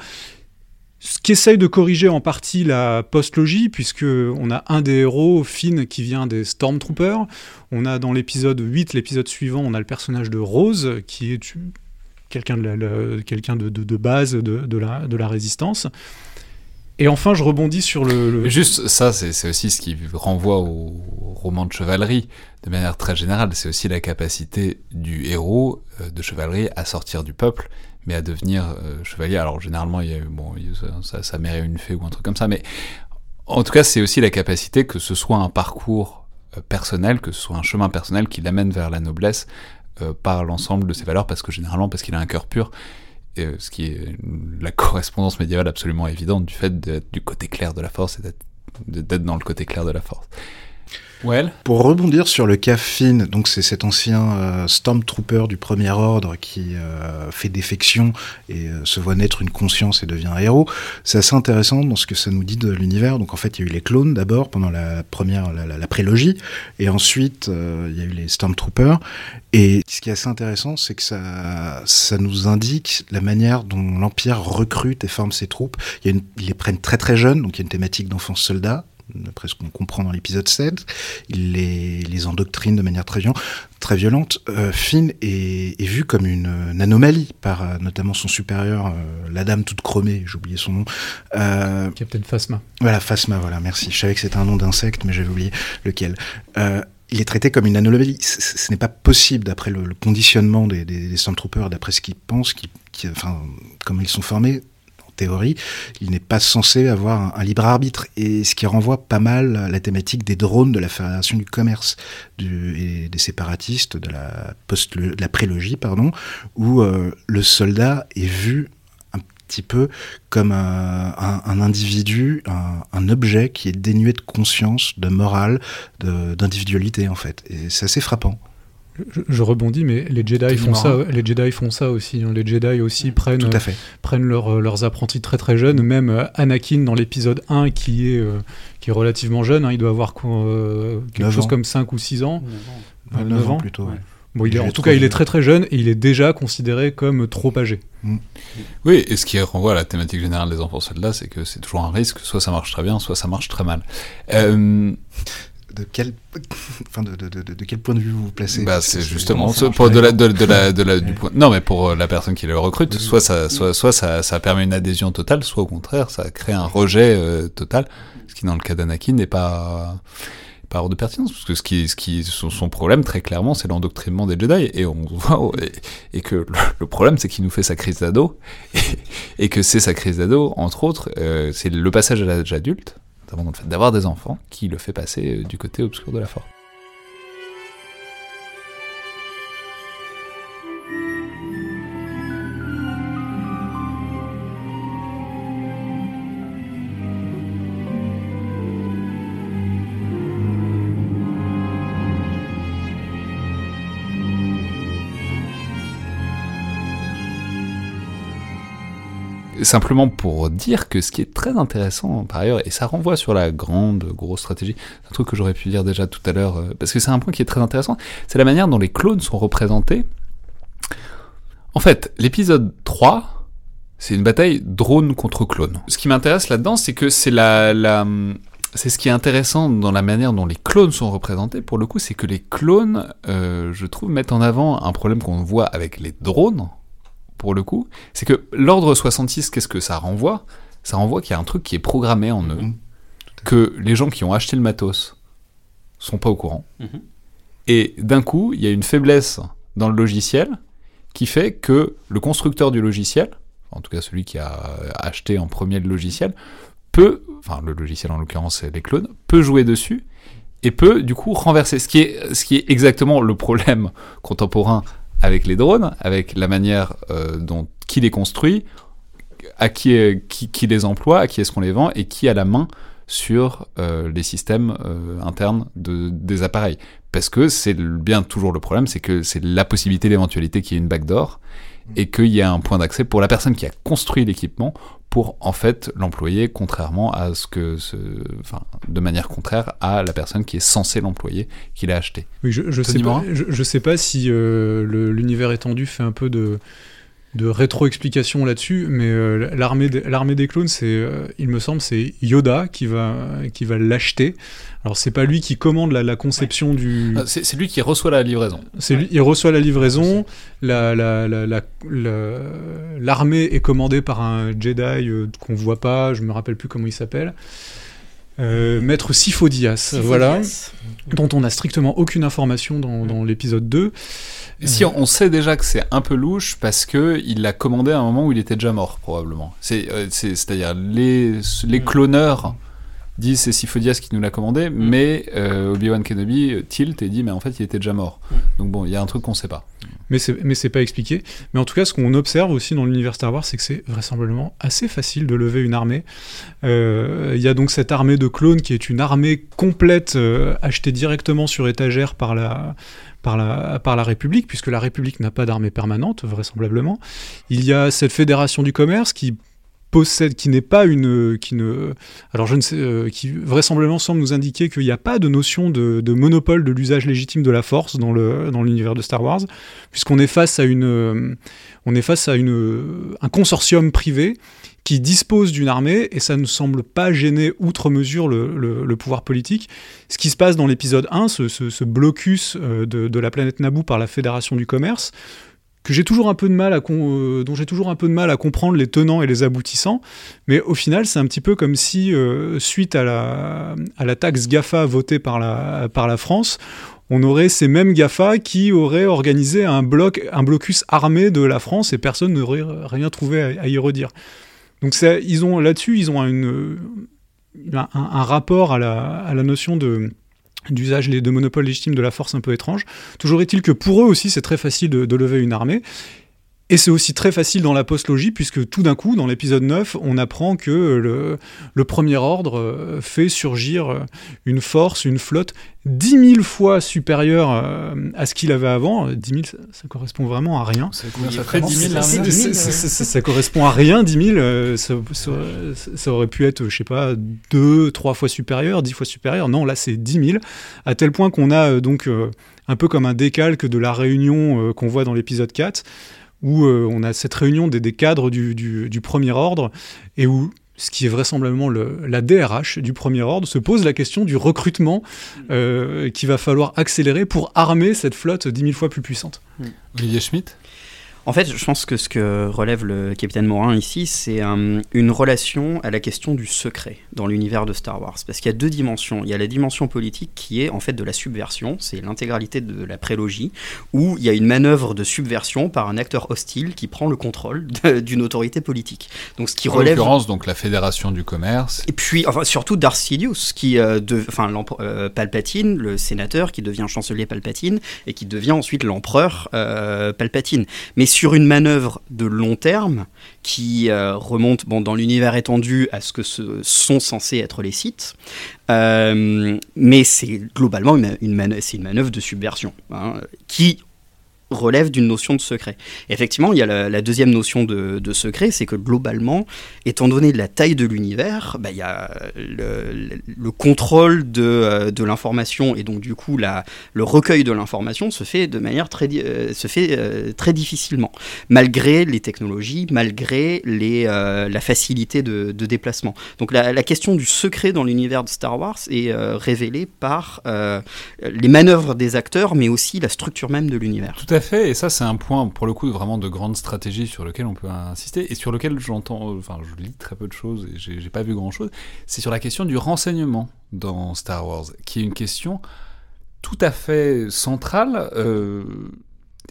ce qui essaye de corriger en partie la post-logie, puisque on a un des héros, Finn, qui vient des Stormtroopers. On a dans l'épisode 8, l'épisode suivant, on a le personnage de Rose, qui est quelqu'un de, de, de, base de, la, de la résistance. Et enfin, je rebondis sur le. Juste, ça, c'est aussi ce qui renvoie au roman de chevalerie, de manière très générale. C'est aussi la capacité du héros euh, de chevalerie à sortir du peuple mais à devenir euh, chevalier. Alors généralement, il y a, bon, ça, ça mère une fée ou un truc comme ça, mais en tout cas, c'est aussi la capacité que ce soit un parcours euh, personnel, que ce soit un chemin personnel qui l'amène vers la noblesse euh, par l'ensemble de ses valeurs, parce que généralement, parce qu'il a un cœur pur, ce qui est la correspondance médiévale absolument évidente du fait d'être du côté clair de la force et d'être dans le côté clair de la force. Pour rebondir sur le cas Finn, donc c'est cet ancien euh, Stormtrooper du Premier Ordre qui euh, fait défection et euh, se voit naître une conscience et devient un héros. C'est assez intéressant dans ce que ça nous dit de l'univers. Donc en fait, il y a eu les clones d'abord pendant la première, la, prélogie, et ensuite il y a eu les Stormtroopers. Et ce qui est assez intéressant, c'est que ça, ça nous indique la manière dont l'Empire recrute et forme ses troupes. Il ils les prennent très très jeunes, donc il y a une thématique d'enfance soldat d'après ce qu'on comprend dans l'épisode 7. Il les, les, endoctrine de manière très, très violente. Euh, Finn est, est, vu comme une, anomalie par euh, notamment son supérieur, euh, la dame toute chromée, j'ai oublié son nom. Euh, Captain Phasma. Voilà, Phasma, voilà, merci. Je savais que c'était un nom d'insecte, mais j'avais oublié lequel il est traité comme une anomalie. Ce, n'est pas possible, d'après le, conditionnement des, des, des Stormtroopers, d'après ce qu'ils pensent, qui, qui, enfin, comme ils sont formés, théorie, il n'est pas censé avoir un, libre arbitre. Et ce qui renvoie pas mal à la thématique des drones de la Fédération du commerce et des séparatistes de la prélogie, pardon, où euh, le soldat est vu un petit peu comme un, individu, un, objet qui est dénué de conscience, de morale, d'individualité en fait. Et c'est assez frappant. Je, rebondis, mais les Jedi font ça. Les Jedi font ça aussi. Hein. Les Jedi aussi prennent, prennent leurs apprentis très très jeunes. Même Anakin dans l'épisode 1 qui est qui est relativement jeune. Hein. il doit avoir quelque chose comme 5 ou 6 ans. 9 ans, plutôt. Bon, il est, en tout cas, il est très très jeune et il est déjà considéré comme trop âgé. Mm. Oui, et ce qui renvoie à la thématique générale des enfants soldats, c'est que c'est toujours un risque, soit ça marche très bien, soit ça marche très mal. Euh, de quel, enfin de, de, de, quel point de vue vous vous placez bah, C'est justement pour de la, de, la, de la, du point. Non, mais pour euh, la personne qui le recrute, soit ça, soit, soit ça, ça permet une adhésion totale, soit au contraire, ça crée un rejet euh, total, ce qui dans le cas d'Anakin n'est pas pas hors de pertinence, parce que ce qui, ce qui, son, problème, très clairement, c'est l'endoctrinement des Jedi, et on voit, et, que le, problème, c'est qu'il nous fait sa crise d'ado, et, que c'est sa crise d'ado, entre autres, euh, c'est le passage à l'âge adulte, notamment le fait d'avoir des enfants, qui le fait passer euh, du côté obscur de la force. Simplement pour dire que ce qui est très intéressant par ailleurs, et ça renvoie sur la grande, grosse stratégie, un truc que j'aurais pu dire déjà tout à l'heure, euh, parce que c'est un point qui est très intéressant, c'est la manière dont les clones sont représentés. En fait, l'épisode 3, c'est une bataille drone contre clone. Ce qui m'intéresse là-dedans, c'est que c'est la, c'est ce qui est intéressant dans la manière dont les clones sont représentés, pour le coup, c'est que les clones, euh, je trouve, mettent en avant un problème qu'on voit avec les drones, pour le coup, c'est que l'ordre 66, qu'est-ce que ça renvoie? Ça renvoie qu'il y a un truc qui est programmé en eux, mhm. que les gens qui ont acheté le matos sont pas au courant. Mhm. Et d'un coup, il y a une faiblesse dans le logiciel qui fait que le constructeur du logiciel, en tout cas celui qui a acheté en premier le logiciel, peut, enfin le logiciel en l'occurrence c'est les clones, peut jouer dessus et peut du coup renverser. Ce qui est, ce qui est exactement le problème contemporain avec les drones, avec la manière euh, dont qui les construit, à qui, qui, les emploie, à qui est-ce qu'on les vend et qui a la main sur euh, les systèmes euh, internes de, des appareils. Parce que c'est bien toujours le problème, c'est que c'est la possibilité, l'éventualité qu'il y ait une backdoor et qu'il y ait un point d'accès pour la personne qui a construit l'équipement pour en fait l'employer contrairement à ce que ce, enfin de manière contraire à la personne qui est censée l'employer qui l'a acheté. Oui, je, je sais pas, je, sais pas si euh, l'univers étendu fait un peu de de rétro-explication là-dessus, mais euh, l'armée l'armée des clones, c'est, euh, il me semble, c'est Yoda qui va qui va l'acheter. Alors c'est pas lui qui commande la, conception du. Ah, c'est lui qui reçoit la livraison. C'est lui, il reçoit la livraison. La, l'armée est commandée par un Jedi euh, qu'on voit pas. Je me rappelle plus comment il s'appelle. Maître Sifo-Dyas, voilà, dont on n'a strictement aucune information dans, dans l'épisode 2. Si on sait déjà que c'est un peu louche parce que il l'a commandé à un moment où il était déjà mort probablement. C'est euh, c'est-à-dire les les cloneurs disent c'est Sifo-Dyas qui nous l'a commandé, mm. mais euh, Obi-Wan Kenobi euh, tilt et dit mais en fait il était déjà mort. Mm. Donc bon, il y a un truc qu'on sait pas. Mais c'est mais c'est pas expliqué. Mais en tout cas, ce qu'on observe aussi dans l'univers Star Wars, c'est que c'est vraisemblablement assez facile de lever une armée. Il y a donc cette armée de clones qui est une armée complète achetée directement sur étagère par la par la, par la République, puisque la République n'a pas d'armée permanente, vraisemblablement. Il y a cette fédération du commerce qui possède, qui n'est pas une, qui ne, alors je ne sais, euh, qui vraisemblablement semble nous indiquer qu'il n'y a pas de notion de, monopole de l'usage légitime de la force dans le dans l'univers de Star Wars, puisqu'on est face à une, on est face à une, un consortium privé qui dispose d'une armée, et ça ne semble pas gêner outre mesure le, pouvoir politique. Ce qui se passe dans l'épisode 1, ce, blocus euh, de, la planète Naboo par la Fédération du Commerce, que j'ai toujours un peu de mal à euh, dont j'ai toujours un peu de mal à comprendre les tenants et les aboutissants, mais au final c'est un petit peu comme si euh, suite à la, à la taxe Gafa votée par la, par la France, on aurait ces mêmes GAFA qui auraient organisé un bloc, un blocus armé de la France et personne n'aurait rien trouvé à y redire. Donc ils ont là-dessus, ils ont une, un, rapport à la, à la notion de d'usage de monopole légitime de la force un peu étrange. Toujours est-il que pour eux aussi, c'est très facile de, lever une armée. Et c'est aussi très facile dans la post-logie, puisque tout d'un coup, dans l'épisode 9, on apprend que le, le premier ordre euh, fait surgir euh, une force, une flotte dix mille fois supérieure euh, à ce qu'il avait avant. 10 000, ça, ça correspond vraiment à rien. Ça, Oui, ça vraiment, fait 10 000 là, c'est- là. c'est- C'est- c'est- c'est- c'est- ça correspond à rien, 10 000. euh, ça, ça- ça aurait pu être, je sais pas, 2, 3 fois supérieur, 10 fois supérieur. Non, là, c'est 10 000. À tel point qu'on a donc un peu comme un décalque de la réunion qu'on voit dans l'épisode 4, où euh, on a cette réunion des, des cadres du, du- du premier ordre, et où ce qui est vraisemblablement le- la DRH du premier ordre, se pose la question du recrutement euh, qu'il va falloir accélérer pour armer cette flotte 10 000 fois plus puissante. Olivier Schmitt? En fait, je pense que ce que relève le capitaine Morin ici, c'est euh, une relation à la question du secret dans l'univers de Star Wars. Parce qu'il y a deux dimensions. Il y a la dimension politique qui est en fait de la subversion, c'est l'intégralité de la prélogie, où il y a une manœuvre de subversion par un acteur hostile qui prend le contrôle d'une autorité politique. Donc ce qui En relève l'occurrence, donc la Fédération du commerce. et puis, enfin, surtout Darth Sidious, qui, euh, de, enfin, euh, Palpatine, le sénateur, qui devient chancelier Palpatine et qui devient ensuite l'empereur euh, Palpatine. Mais sur une manœuvre de long terme qui euh, remonte, bon, dans l'univers étendu, à ce que sont censés être les sites. Euh, mais c'est globalement une manœuvre de subversion hein, qui relève d'une notion de secret. Et effectivement, il y a la, deuxième notion de, secret, c'est que globalement, étant donné la taille de l'univers, bah, il y a le, le- le contrôle de, euh, de l'information et donc du coup le recueil de l'information se fait de manière très, euh, euh, difficilement, malgré les technologies, malgré la facilité de, déplacement. Donc la, question du secret dans l'univers de Star Wars est révélée par les manœuvres des acteurs, mais aussi la structure même de l'univers. Fait, et ça c'est un point pour le coup vraiment de grande stratégie sur lequel on peut insister et sur lequel j'entends, enfin je lis très peu de choses et j'ai pas vu grand chose. C'est sur la question du renseignement dans Star Wars, qui est une question tout à fait centrale. euh,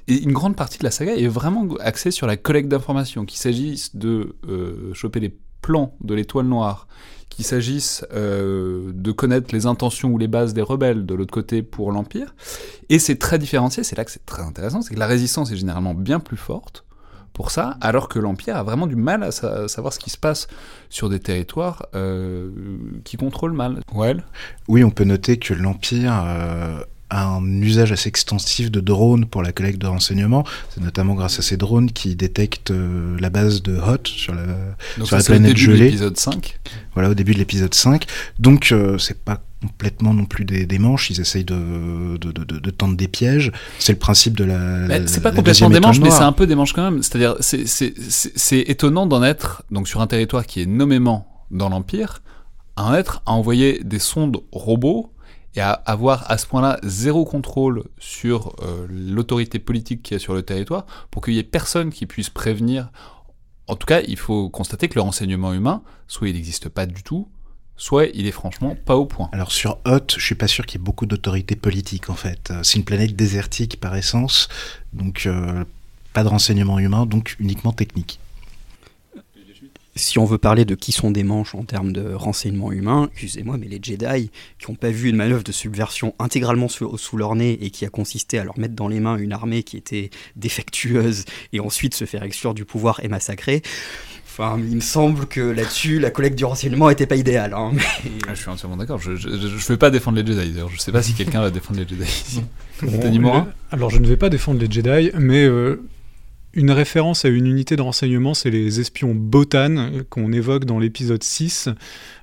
et une grande partie de la saga est vraiment axée sur la collecte d'informations, qu'il s'agisse de euh, choper les plans de l'étoile noire, qu'il s'agisse euh, de connaître les intentions ou les bases des rebelles de l'autre côté pour l'Empire. Et c'est très différencié, c'est là que c'est très intéressant, c'est que la résistance est généralement bien plus forte pour ça, alors que l'Empire a vraiment du mal à sa- savoir ce qui se passe sur des territoires euh, qui contrôlent mal. Oui, on peut noter que l'Empire euh, un usage assez extensif de drones pour la collecte de renseignements. C'est notamment grâce à ces drones qui détectent euh, la base de Hoth sur la, Donc Sur ça, la c'est le planète début de gelée. l'épisode 5. voilà, au début de l'épisode 5. Donc, euh, c'est pas complètement non plus des, des manches. Ils essayent de, de, de, de- de tendre des pièges. C'est le principe de la. Bah, c'est pas la complètement des manches, mais c'est un peu des manches quand même. C'est-à-dire, c'est- c'est c'est- c'est étonnant d'en être, donc sur un territoire qui est nommément dans l'Empire, à en être à envoyer des sondes robots et à avoir à ce point-là zéro contrôle sur euh, l'autorité politique qui est sur le territoire pour qu'il y ait personne qui puisse prévenir. En tout cas, il faut constater que le renseignement humain, soit il n'existe pas du tout, soit il est franchement pas au point. Alors sur Hoth, je suis pas sûr qu'il y ait beaucoup d'autorité politique en fait. Euh, C'est une planète désertique par essence, donc euh, pas de renseignement humain, donc uniquement technique. Si on veut parler de qui sont des manches en termes de renseignement humain, excusez-moi, mais les Jedi qui n'ont pas vu une manœuvre de subversion intégralement sous, sous leur nez et qui a consisté à leur mettre dans les mains une armée qui était défectueuse et ensuite se faire exclure du pouvoir et massacrer. Enfin, il me semble que là-dessus, la collecte du renseignement était pas idéale. hein, mais- Ah, je suis entièrement d'accord. Je, je vais pas défendre les Jedi d'ailleurs. Je sais pas si quelqu'un va défendre les Jedi ici. Bon, Denis Morin? Le- Alors je ne vais pas défendre les Jedi, mais euh, une référence à une unité de renseignement, c'est les espions Botan euh, qu'on évoque dans l'épisode 6,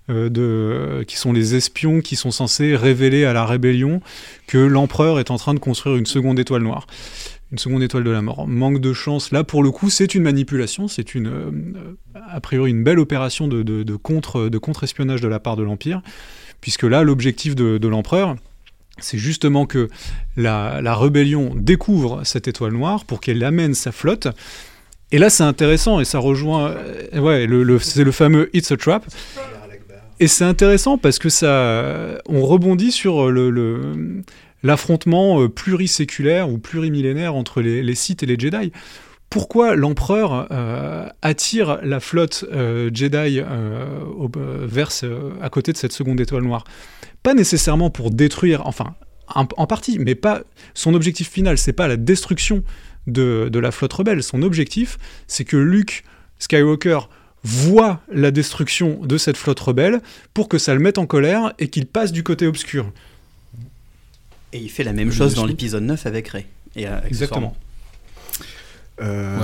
euh, euh, qui sont les espions qui sont censés révéler à la rébellion que l'empereur est en train de construire une seconde étoile noire. Une seconde étoile de la mort. Manque de chance. Là, pour le coup, c'est une manipulation. C'est une, a priori, une belle opération de, de, de contre, de contre-espionnage de la part de l'Empire, puisque là, l'objectif de l'empereur, c'est justement que la, la rébellion découvre cette étoile noire pour qu'elle amène sa flotte. Et là, c'est intéressant et ça rejoint. euh, ouais, le, c'est le fameux It's a Trap. Et c'est intéressant parce que ça, on rebondit sur le, le- l'affrontement euh, pluriséculaire ou plurimillénaire entre les, les Sith et les Jedi. Pourquoi l'empereur euh, attire la flotte euh, Jedi euh, au- vers ce- à côté de cette seconde étoile noire? Pas nécessairement pour détruire, enfin, en, en partie, mais pas son objectif final, c'est pas la destruction de, de la flotte rebelle. Son objectif, c'est que Luke Skywalker voit la destruction de cette flotte rebelle pour que ça le mette en colère et qu'il passe du côté obscur. Et il fait la même chose dans l'épisode 9 avec Rey. Et, euh, Exactement. Euh,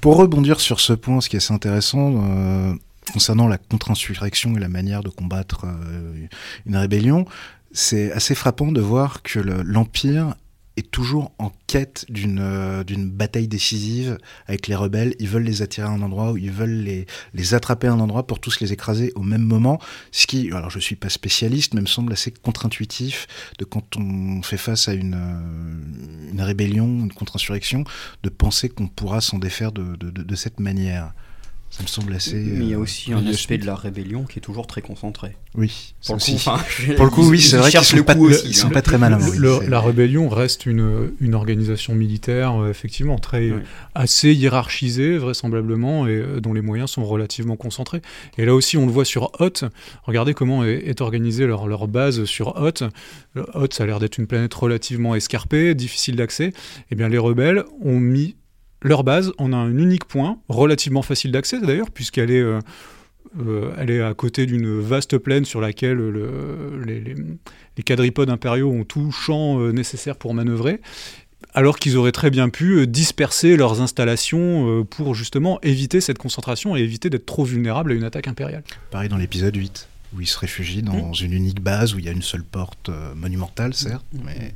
Pour rebondir sur ce point, ce qui est assez intéressant euh, concernant la contre-insurrection et la manière de combattre euh, une rébellion, c'est assez frappant de voir que le- l'Empire est toujours en quête d'une euh, d'une bataille décisive avec les rebelles. Ils veulent les attirer à un endroit, où ils veulent les, les attraper à un endroit pour tous les écraser au même moment. Ce qui, alors je suis pas spécialiste, mais me semble assez contre-intuitif de quand on fait face à une, euh, une rébellion, une contre-insurrection, de penser qu'on pourra s'en défaire de- de cette manière. Ça me semble assez. Mais il y a euh, aussi un aspect de la rébellion qui est toujours très concentré. oui, Pour le coup, enfin, Pour le coup, oui, ils- c'est vrai qu'ils sont pas- aussi, ils hein. sont pas très malins. Le- oui, le- c'est- la rébellion reste une, une organisation militaire, euh, effectivement, très Oui. assez hiérarchisée, vraisemblablement, et euh, dont les moyens sont relativement concentrés. Et là aussi, on le voit sur Hoth. Regardez comment est, est organisée leur, leur base sur Hoth. Hoth, ça a l'air d'être une planète relativement escarpée, difficile d'accès. Eh bien, les rebelles ont mis leur base en un unique point, relativement facile d'accès d'ailleurs, puisqu'elle est... euh, euh, elle est à côté d'une vaste plaine sur laquelle le- les, les- les quadripodes impériaux ont tout champ euh, nécessaire pour manœuvrer, alors qu'ils auraient très bien pu disperser leurs installations euh, pour justement éviter cette concentration et éviter d'être trop vulnérables à une attaque impériale. Pareil dans l'épisode 8, où ils se réfugient dans une unique base où il y a une seule porte euh, monumentale, certes, mais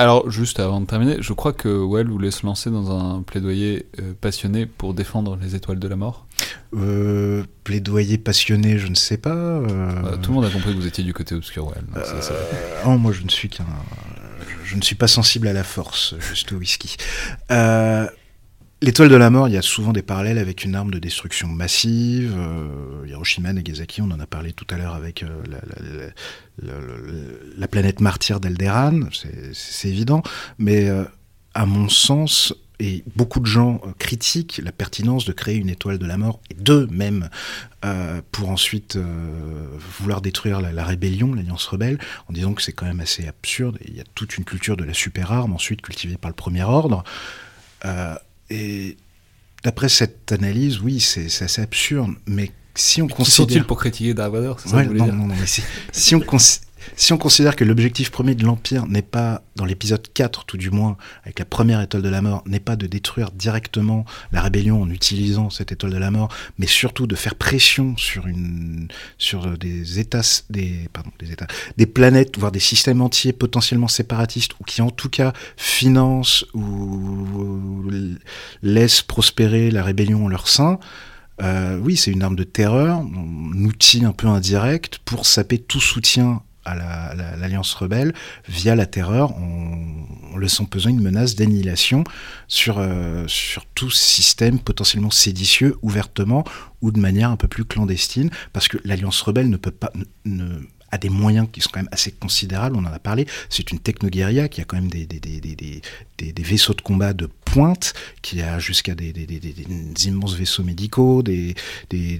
Alors, juste avant de terminer, je crois que Well voulait se lancer dans un plaidoyer euh, passionné pour défendre les étoiles de la mort. euh, plaidoyer passionné, je ne sais pas. euh, Euh, tout le monde a compris que vous étiez du côté obscur, Well. donc ça, ça- oh, moi, je ne suis qu'un. Je ne suis pas sensible à la force, juste au whisky. L'étoile de la mort, il y a souvent des parallèles avec une arme de destruction massive. euh, Hiroshima, Nagasaki, on en a parlé tout à l'heure avec euh, la, la- la- la- la planète martyre d'Alderan, c'est- évident. Mais euh, à mon sens, et beaucoup de gens critiquent la pertinence de créer une étoile de la mort, et deux même, euh, pour ensuite vouloir détruire la, rébellion, l'alliance rebelle, en disant que c'est quand même assez absurde. Il y a toute une culture de la super arme, ensuite cultivée par le premier ordre. Et d'après cette analyse, oui, c'est assez absurde. Mais si on Qui considère... sont-ils pour critiquer Dark Vador C'est ça Ouais, non, non, non, mais si, si on consi- si on considère que l'objectif premier de l'Empire n'est pas, dans l'épisode 4 tout du moins, avec la première étoile de la mort, n'est pas de détruire directement la rébellion en utilisant cette étoile de la mort, mais surtout de faire pression sur, une, sur des états, des, pardon, des états, des planètes, voire des systèmes entiers potentiellement séparatistes, ou qui en tout cas financent ou laissent prospérer la rébellion en leur sein, euh, oui, c'est une arme de terreur, un outil un peu indirect pour saper tout soutien à la- à la- l'Alliance rebelle via la terreur en, en laissant peser une menace d'annihilation sur, euh, sur tout système potentiellement séditieux, ouvertement ou de manière un peu plus clandestine, parce que l'Alliance rebelle ne peut pas... a des moyens qui sont quand même assez considérables, on en a parlé, c'est une technoguérilla qui a quand même des, des, des, des, vaisseaux de combat de pointe, qui a jusqu'à des immenses vaisseaux médicaux, des, des,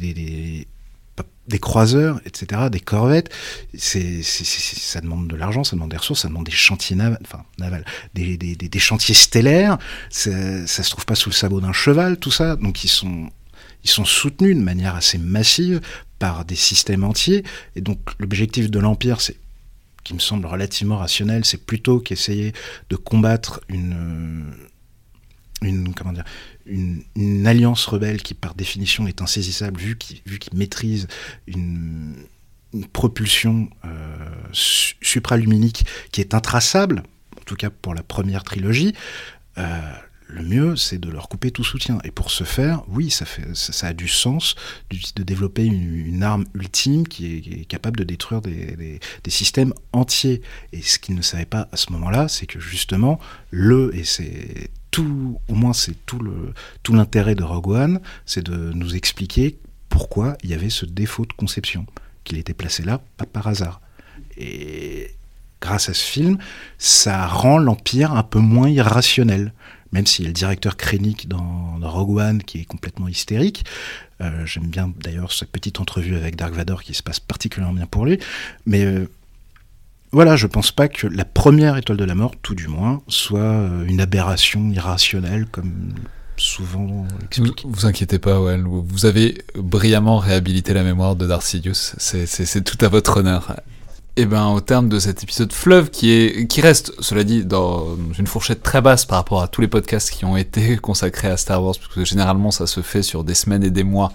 des, croiseurs, etc., des corvettes. Ça demande de l'argent, ça demande des ressources, ça demande des chantiers navals, des chantiers stellaires. Ça, ça se trouve pas sous le sabot d'un cheval, tout ça. Donc ils sont, ils sont soutenus de manière assez massive par des systèmes entiers. Et donc l'objectif de l'Empire, c'est qui me semble relativement rationnel, c'est plutôt qu'essayer de combattre une, une comment dire, une, alliance rebelle qui par définition est insaisissable vu qu'il qu'il maîtrise une, propulsion euh, su- supraluminique qui est intraçable, en tout cas pour la première trilogie. euh, le mieux, c'est de leur couper tout soutien. Et pour ce faire, oui, ça, fait, ça, a du sens de, développer une, arme ultime qui est, capable de détruire des- des systèmes entiers. Et ce qu'ils ne savaient pas à ce moment-là, c'est que justement, le, et c'est tout, au moins c'est tout l'intérêt de Rogue One, c'est de nous expliquer pourquoi il y avait ce défaut de conception, qu'il était placé là, pas par hasard. Et grâce à ce film, ça rend l'Empire un peu moins irrationnel. Même s'il y a le directeur Krennic dans, dans Rogue One qui est complètement hystérique. Euh, J'aime bien d'ailleurs cette petite entrevue avec Dark Vador qui se passe particulièrement bien pour lui. Mais euh, voilà, je pense pas que la première étoile de la mort, tout du moins, soit une aberration irrationnelle comme souvent. Vous, inquiétez pas, ouais, vous avez brillamment réhabilité la mémoire de Darth Sidious, c'est tout à votre honneur. Et eh ben au terme de cet épisode fleuve qui est qui reste cela dit dans une fourchette très basse par rapport à tous les podcasts qui ont été consacrés à Star Wars parce que généralement ça se fait sur des semaines et des mois.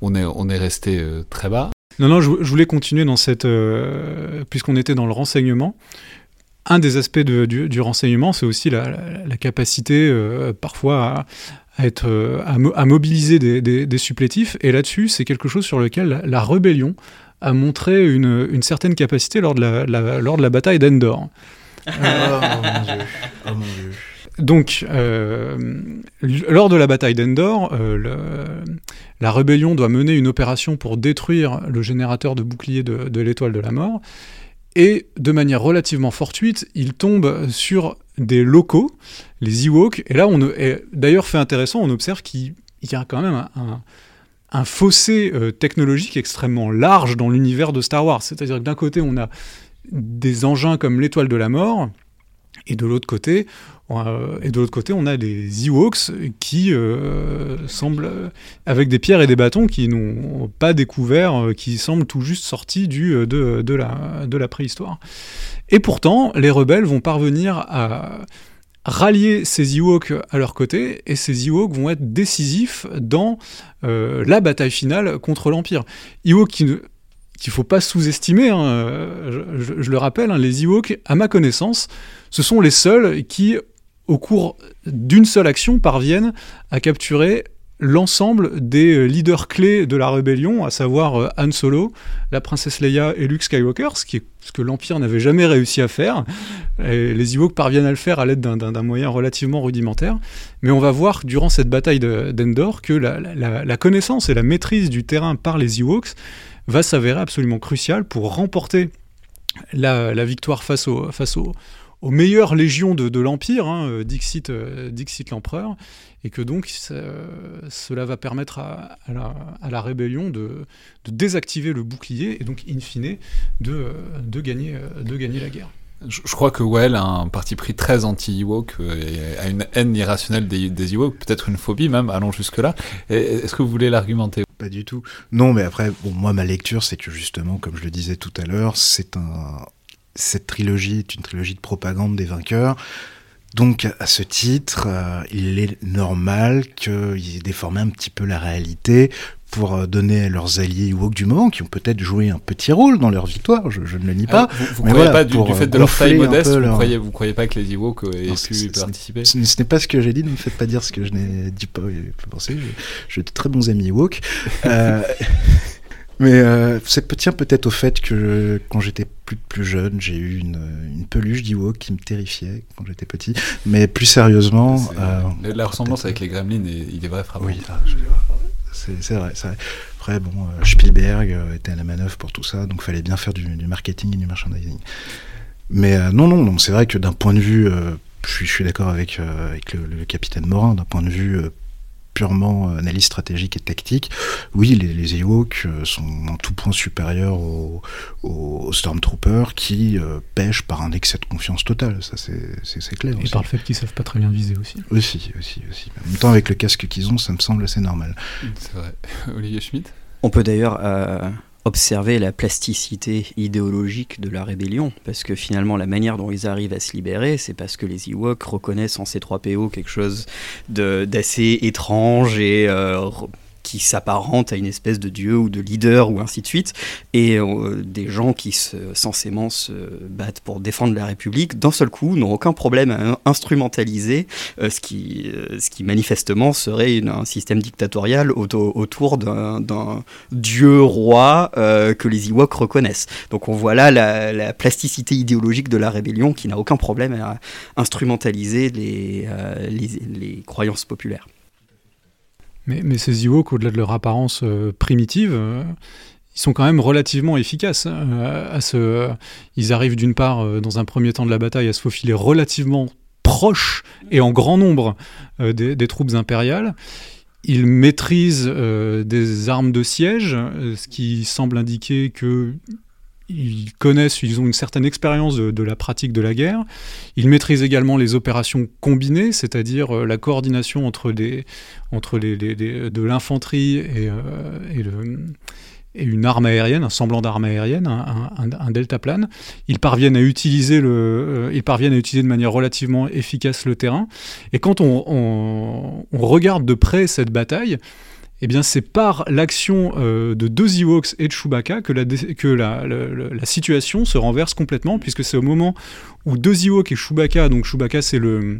On est on est resté euh, très bas. Non non, je, voulais continuer dans cette euh, puisqu'on était dans le renseignement. Un des aspects du, renseignement, c'est aussi la, capacité euh, parfois à, être, à, mobiliser des, supplétifs. Et là-dessus, c'est quelque chose sur lequel la rébellion a montré une, une certaine capacité lors de la, lors de la bataille d'Endor. oh, mon Dieu. Oh, mon Dieu. Donc, euh, lors de la bataille d'Endor, euh, la rébellion doit mener une opération pour détruire le générateur de bouclier de, l'étoile de la mort. Et de manière relativement fortuite, il tombe sur des locaux, les Ewoks. Et là, on d'ailleurs, fait intéressant, on observe qu'il y a quand même un, fossé euh, technologique extrêmement large dans l'univers de Star Wars. C'est-à-dire que d'un côté, on a des engins comme l'étoile de la mort, et de l'autre côté, et de l'autre côté, on a des Ewoks qui euh, semblent, avec des pierres et des bâtons qui n'ont pas découvert, qui semblent tout juste sortis du, de, la, de la préhistoire. Et pourtant, les rebelles vont parvenir à rallier ces Ewoks à leur côté, et ces Ewoks vont être décisifs dans euh, la bataille finale contre l'Empire. Ewoks qui ne qu'il faut pas sous-estimer, hein, je, le rappelle, hein, les Ewoks, à ma connaissance, ce sont les seuls qui, au cours d'une seule action, parviennent à capturer l'ensemble des euh, leaders clés de la rébellion, à savoir euh, Han Solo, la princesse Leia et Luke Skywalker, ce, qui est, ce que l'Empire n'avait jamais réussi à faire. les Ewoks parviennent à le faire à l'aide d'un moyen relativement rudimentaire. Mais on va voir durant cette bataille d'Endor que la, connaissance et la maîtrise du terrain par les Ewoks va s'avérer absolument cruciale pour remporter la, victoire face au, face au, aux meilleures légions de, l'Empire, hein, euh, Dixit, Dixit l'empereur, et que donc cela va permettre à, la, rébellion de, désactiver le bouclier et donc in fine de, de, gagner, de gagner la guerre. Je, crois que Well a un parti pris très anti-Ewok euh, et a une haine irrationnelle des, des Ewok, peut-être une phobie même, allons jusque-là. Est-ce que vous voulez l'argumenter? Pas du tout. Non, mais après, bon, moi, ma lecture, c'est que justement, comme je le disais tout à l'heure, c'est un. Cette trilogie est une trilogie de propagande des vainqueurs. Donc à ce titre, euh, il est normal qu'ils aient déformé un petit peu la réalité pour euh, donner à leurs alliés Wok du moment, qui ont peut-être joué un petit rôle dans leur victoire, je, ne le nie pas. Ah, vous, ne croyez pas du, fait de leur taille modeste, vous, leur... croyez, pas que les Ewoks aient pu participer Ce, n'est pas ce que j'ai dit, ne me faites pas dire ce que je n'ai dit pas, pensé. J'ai de très bons amis Ewok. euh, Mais euh, ça tient peut-être au fait que quand j'étais plus, plus jeune, j'ai eu une, une peluche d'Ewok qui me terrifiait quand j'étais petit. Mais plus sérieusement. Euh, la ressemblance avec les Gremlins, il est vrai, frappant. Oui, ah, c'est vrai, vrai, Après, bon, euh, Spielberg euh, était à la manœuvre pour tout ça, donc il fallait bien faire du, du, marketing et du merchandising. Mais non, non, non c'est vrai que d'un point de vue. je suis, d'accord avec, avec le, le, capitaine Morin, d'un point de vue purement euh, analyse stratégique et tactique, oui, les, les Ewoks euh, sont en tout point supérieurs aux, aux Stormtroopers qui euh, pêchent par un excès de confiance totale, ça c'est clair. Et par le fait qu'ils savent pas très bien viser aussi. Aussi, aussi, aussi. En même temps, avec le casque qu'ils ont, ça me semble assez normal. C'est vrai. Olivier Schmitt? On peut d'ailleurs observer la plasticité idéologique de la rébellion, parce que finalement la manière dont ils arrivent à se libérer, c'est parce que les Ewoks reconnaissent en C3PO quelque chose d'assez étrange et euh, qui s'apparente à une espèce de dieu ou de leader ou ainsi de suite, et euh, des gens qui se, censément se battent pour défendre la République, d'un seul coup, n'ont aucun problème à instrumentaliser euh, ce, qui, euh, ce qui manifestement serait un système dictatorial autour d'un dieu roi que les Ewoks reconnaissent. Donc on voit là la, plasticité idéologique de la rébellion qui n'a aucun problème à instrumentaliser les, les croyances populaires. Mais, ces Ewoks, au-delà de leur apparence euh, primitive, euh, ils sont quand même relativement efficaces. Ce, ils arrivent d'une part, euh, dans un premier temps de la bataille, à se faufiler relativement proche et en grand nombre des, troupes impériales. Ils maîtrisent des armes de siège, ce qui semble indiquer que ils connaissent, ils ont une certaine expérience de, la pratique de la guerre. Ils maîtrisent également les opérations combinées, c'est-à-dire euh, la coordination entre, des, entre les, de l'infanterie et, et, et, une arme aérienne, un semblant d'arme aérienne, un, un, deltaplane. Ils parviennent à utiliser le, ils parviennent à utiliser de manière relativement efficace le terrain. Et quand on regarde de près cette bataille, eh bien c'est par l'action euh, de deux Ewoks et de Chewbacca que, la, situation se renverse complètement, puisque c'est au moment où deux Ewoks et Chewbacca, donc Chewbacca c'est le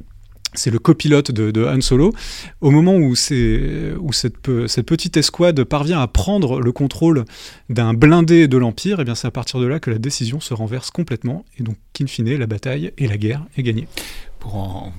copilote de, Han Solo. Au moment où, cette, petite escouade parvient à prendre le contrôle d'un blindé de l'Empire, et eh bien c'est à partir de là que la décision se renverse complètement, et donc, in fine, la bataille et la guerre est gagnée. Pour en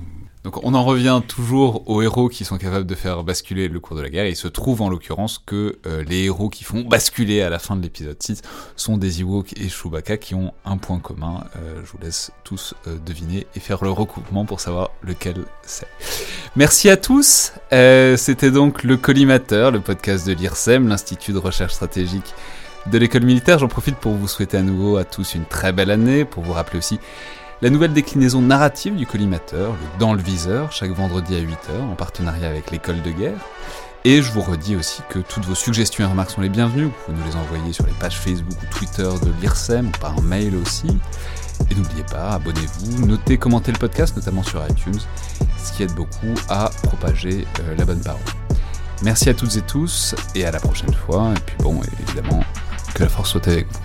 donc on en revient toujours aux héros qui sont capables de faire basculer le cours de la guerre. Et il se trouve en l'occurrence que euh, les héros qui font basculer à la fin de l'épisode 6 sont des Ewoks et Chewbacca qui ont un point commun. Euh, je vous laisse tous euh, deviner et faire le recoupement pour savoir lequel c'est. Merci à tous. C'était donc le Collimateur, le podcast de l'IRSEM, l'Institut de recherche stratégique de l'école militaire. J'en profite pour vous souhaiter à nouveau à tous une très belle année, pour vous rappeler aussi la nouvelle déclinaison narrative du collimateur, le Dans le viseur, chaque vendredi à 8h, en partenariat avec l'école de guerre. Et je vous redis aussi que toutes vos suggestions et remarques sont les bienvenues. Vous pouvez nous les envoyer sur les pages Facebook ou Twitter de l'IRSEM, ou par mail aussi. Et n'oubliez pas, abonnez-vous, notez, commentez le podcast, notamment sur iTunes, ce qui aide beaucoup à propager euh, la bonne parole. Merci à toutes et tous, et à la prochaine fois. Et puis bon, évidemment, que la force soit avec vous.